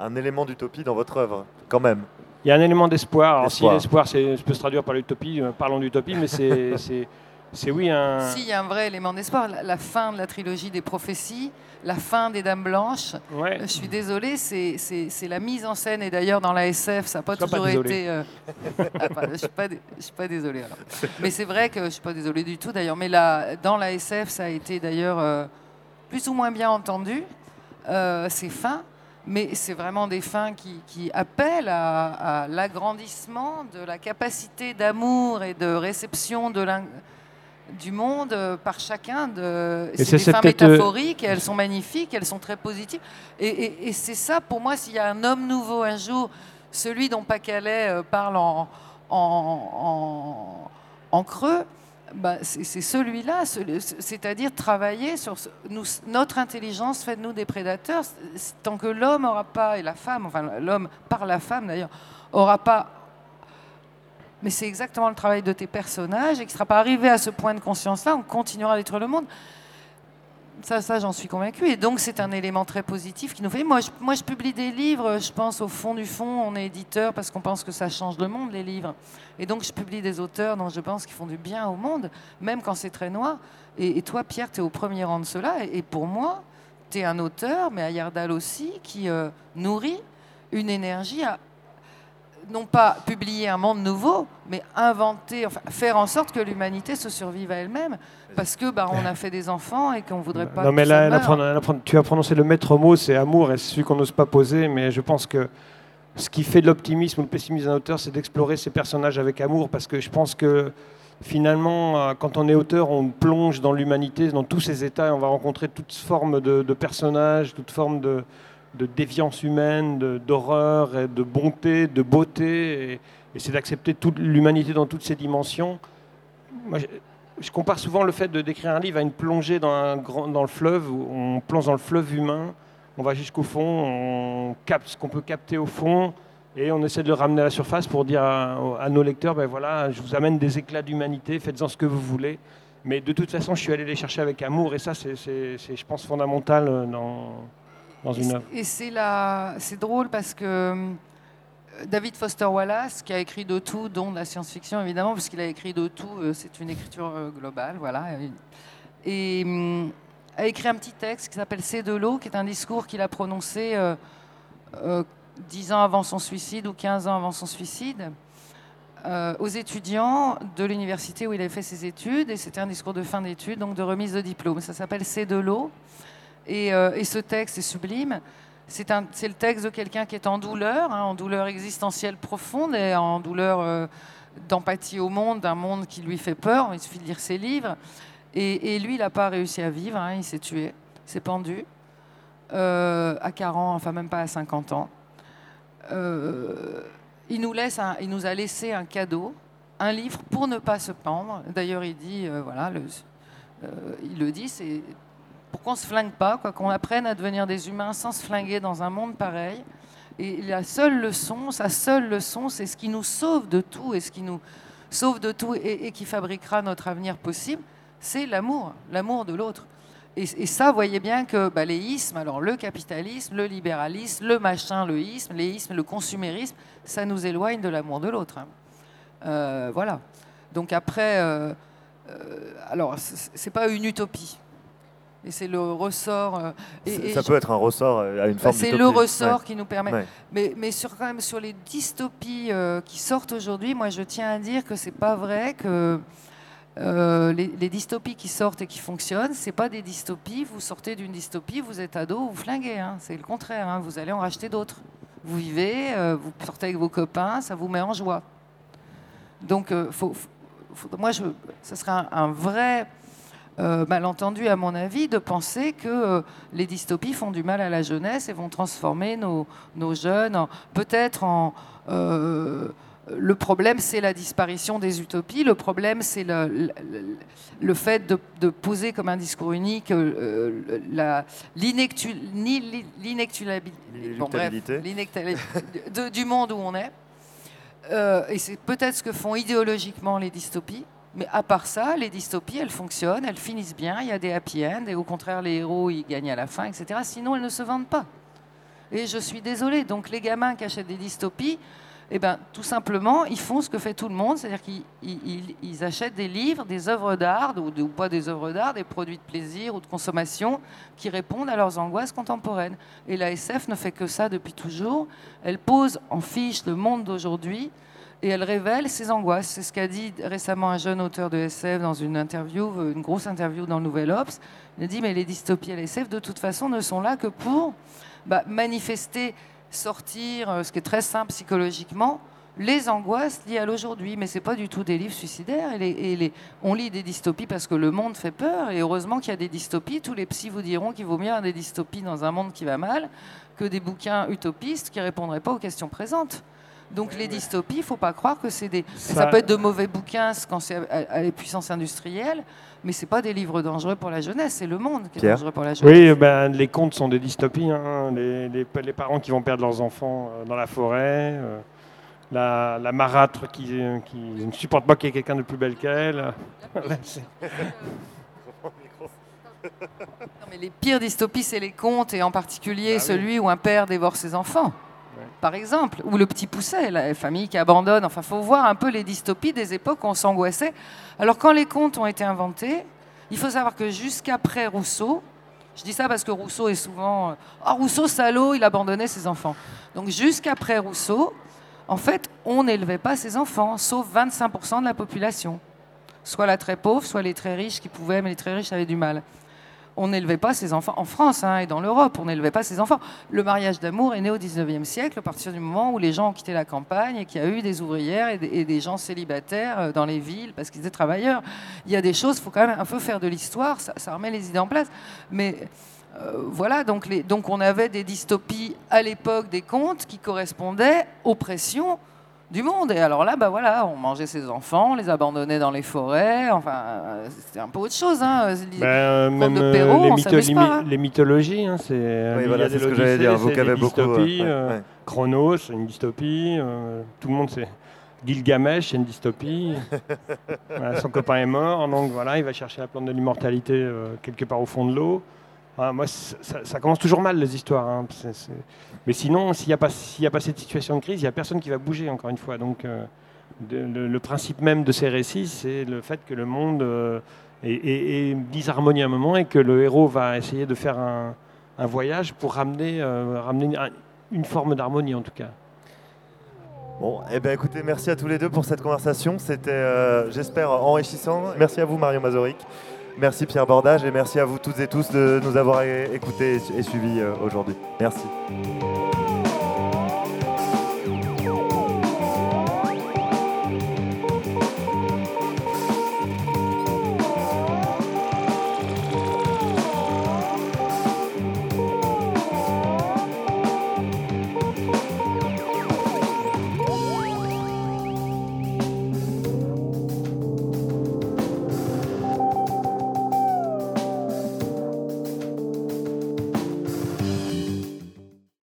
un, élément d'utopie dans votre œuvre, quand même. Il y a un élément d'espoir. Alors, si l'espoir peut se traduire par l'utopie, euh, parlons d'utopie, mais c'est c'est oui un. Si, il y a un vrai élément d'espoir. La, fin de la trilogie des prophéties, la fin des Dames Blanches. Je suis désolée, c'est la mise en scène, et d'ailleurs dans la SF, ça n'a pas toujours été. Euh, ah, je ne suis, suis, pas désolée alors. Mais c'est vrai que je ne suis pas désolée du tout d'ailleurs. Mais là, dans la SF, ça a été d'ailleurs euh, plus ou moins bien entendu. Euh, c'est fin mais c'est vraiment des fins qui, appellent à, à l'agrandissement de la capacité d'amour et de réception de du monde euh, par chacun. De... C'est des fins euh, métaphoriques, elles sont magnifiques, elles sont très positives. Et, c'est ça, pour moi, s'il y a un homme nouveau un jour, celui dont Pacalet euh, parle en, en, creux, bah, c'est celui-là, c'est-à-dire travailler sur notre intelligence fait de nous des prédateurs. Tant que l'homme n'aura pas, et la femme, enfin l'homme par la femme d'ailleurs, aura pas mais c'est exactement le travail de tes personnages et qui ne sera pas arrivé à ce point de conscience-là, on continuera détruire le monde. Ça, ça j'en suis convaincue. Et donc, c'est un élément très positif qui nous fait. Moi je, moi, je publie des livres, je pense au fond du fond, on est éditeur parce qu'on pense que ça change le monde, les livres. Et donc, je publie des auteurs dont je pense qu'ils font du bien au monde, même quand c'est très noir. Et, toi, Pierre, tu es au premier rang de cela. Et, pour moi, tu es un auteur, mais Ayardal aussi, qui euh, nourrit une énergie à non pas publier un monde nouveau, mais inventer, enfin, faire en sorte que l'humanité se survive à elle-même, parce que bah, on a fait des enfants et qu'on voudrait pas. Non, mais là, tu as prononcé le maître mot, c'est amour, et c'est celui qu'on n'ose pas poser, mais je pense que ce qui fait de l'optimisme ou le pessimisme d'un auteur, c'est d'explorer ses personnages avec amour, parce que je pense que finalement, euh, quand on est auteur, on plonge dans l'humanité, dans tous ses états, et on va rencontrer toutes formes de, de personnages, toutes formes de, de déviance humaine, d'horreur, de, bonté, de beauté, et, c'est d'accepter toute l'humanité dans toutes ses dimensions. je, compare souvent le fait de d'écrire un livre à une plongée dans, le fleuve, où on plonge dans le fleuve humain, on va jusqu'au fond, on capte ce qu'on peut capter au fond, et on essaie de le ramener à la surface pour dire à, nos lecteurs, ben voilà, je vous amène des éclats d'humanité, faites-en ce que vous voulez. Mais de toute façon, je suis allé les chercher avec amour, et ça, c'est, je pense, fondamental dans, et c'est drôle parce que euh, David Foster Wallace, qui a écrit de tout, dont de la science-fiction évidemment, parce qu'il a écrit de tout, euh, c'est une écriture euh, globale, voilà. Et, hum, a écrit un petit texte qui s'appelle C'est de l'eau, qui est un discours qu'il a prononcé dix ans avant son suicide ou 15 ans avant son suicide. aux étudiants de l'université où il avait fait ses études, et c'était un discours de fin d'études, donc de remise de diplôme. Ça s'appelle C'est de l'eau, et, et, ce texte est sublime. C'est le texte de quelqu'un qui est en douleur, hein, en douleur existentielle profonde et en douleur d'empathie au monde, d'un monde qui lui fait peur. Il suffit de lire ses livres. Et, lui, il n'a pas réussi à vivre, hein, il s'est tué, s'est pendu euh, à 40, enfin même pas à 50 ans. Euh, il, nous laisse il nous a laissé un cadeau, un livre pour ne pas se pendre. D'ailleurs, il dit, euh, voilà, le, il le dit, c'est pour qu'on se flingue pas, qu'on apprenne à devenir des humains sans se flinguer dans un monde pareil. Et la seule leçon, sa seule leçon, c'est ce qui nous sauve de tout et ce qui nous sauve de tout et, qui fabriquera notre avenir possible, c'est l'amour, l'amour de l'autre. Et, ça, voyez bien que bah, alors le capitalisme, le libéralisme, le machin, le isme, le consumérisme, ça nous éloigne de l'amour de l'autre. Hein. Euh, voilà. Donc après, euh, euh, alors c'est pas une utopie. Et c'est le ressort. Euh, et, ça peut être un ressort euh, à une forme. c'est le ressort qui nous permet. Mais, mais, sur quand même sur les dystopies euh, qui sortent aujourd'hui, moi je tiens à dire que c'est pas vrai que les, dystopies qui sortent et qui fonctionnent, c'est pas des dystopies. Vous sortez d'une dystopie, vous êtes ado, vous flinguez. Hein. c'est le contraire. Hein. vous allez en racheter d'autres. Vous vivez, vous sortez avec vos copains, ça vous met en joie. Donc, faut, moi, je, ce serait un vrai euh, malentendu, à mon avis, de penser que euh, les dystopies font du mal à la jeunesse et vont transformer nos, jeunes, peut-être en... Euh, le problème, c'est la disparition des utopies. Le problème, c'est le, le, fait de, poser comme un discours unique l'inéluctabilité du monde où on est. et c'est peut-être ce que font idéologiquement les dystopies. Mais à part ça, les dystopies, elles fonctionnent, elles finissent bien, il y a des happy ends, et au contraire, les héros, ils gagnent à la fin, etc. Sinon, elles ne se vendent pas. Et je suis désolée. Donc, les gamins qui achètent des dystopies, eh ben, tout simplement, ils font ce que fait tout le monde, c'est-à-dire qu'ils achètent des livres, des œuvres d'art, ou, ou, pas des œuvres d'art, des produits de plaisir ou de consommation qui répondent à leurs angoisses contemporaines. Et la SF ne fait que ça depuis toujours. Elle pose en fiche le monde d'aujourd'hui et elle révèle ses angoisses. C'est ce qu'a dit récemment un jeune auteur de SF dans une interview, euh, une grosse interview dans le Nouvel Obs. Il a dit mais les dystopies à SF de toute façon ne sont là que pour bah, manifester, sortir, euh, ce qui est très simple psychologiquement, les angoisses liées à l'aujourd'hui. Mais ce n'est pas du tout des livres suicidaires. On lit des dystopies parce que le monde fait peur. Et heureusement qu'il y a des dystopies. Tous les psys vous diront qu'il vaut mieux des dystopies dans un monde qui va mal que des bouquins utopistes qui répondraient pas aux questions présentes. Donc les dystopies, il ne faut pas croire que c'est des... Ça... peut être de mauvais bouquins quand c'est à, les puissances industrielles, mais ce pas des livres dangereux pour la jeunesse, c'est le monde qui est dangereux pour la jeunesse. Oui, ben, les contes sont des dystopies. Hein. Les, les, parents qui vont perdre leurs enfants euh, dans la forêt, euh, la, la, marâtre qui, qui, ne supporte pas qu'il y ait quelqu'un de plus belle qu'elle. mais les pires dystopies, c'est les contes, et en particulier ah celui où un père dévore ses enfants par exemple, ou le petit pousset, la famille qui abandonne. Enfin, faut voir un peu les dystopies des époques où on s'angoissait. Alors, quand les contes ont été inventés, il faut savoir que jusqu'après Rousseau, je dis ça parce que Rousseau est souvent. Ah, Rousseau, salaud, il abandonnait ses enfants. Donc, jusqu'après Rousseau, en fait, on n'élevait pas ses enfants, sauf 25% de la population. Soit la très pauvre, soit les très riches qui pouvaient, mais les très riches avaient du mal on n'élevait pas ses enfants, en France hein, et dans l'Europe, on n'élevait pas ses enfants. Le mariage d'amour est né au 19e siècle, à partir du moment où les gens ont quitté la campagne et qu'il y a eu des ouvrières et des, gens célibataires euh, dans les villes parce qu'ils étaient travailleurs. Il y a des choses, il faut quand même un peu faire de l'histoire, ça, remet les idées en place. Mais euh, voilà, donc, donc on avait des dystopies à l'époque des contes qui correspondaient aux pressions du monde. Et alors là, bah voilà, on mangeait ses enfants, on les abandonnait dans les forêts. Enfin, c'était un peu autre chose. Hein. Les, ben, même de Perrault, les, hein. les, mythologies, hein, c'est. Oui, voilà, c'est ce que j'allais dire. Vous avez beaucoup. Euh, Chronos, c'est une dystopie. Euh, tout le monde sait. Gilgamesh, c'est une dystopie. son copain est mort, donc voilà, il va chercher la plante de l'immortalité euh, quelque part au fond de l'eau. Moi, ça, commence toujours mal les histoires. Hein. Mais sinon, s'il n'y a, pas, cette situation de crise, il n'y a personne qui va bouger, encore une fois. Donc, euh, le, principe même de ces récits, c'est le fait que le monde euh, est, disharmonie à un moment et que le héros va essayer de faire un, voyage pour ramener, euh, une forme d'harmonie, en tout cas. Bon, eh ben écoutez, merci à tous les deux pour cette conversation. C'était, j'espère, enrichissant. Merci à vous, Mario Mazoric. Merci Pierre Bordage et merci à vous toutes et tous de nous avoir écoutés et suivis aujourd'hui. Merci.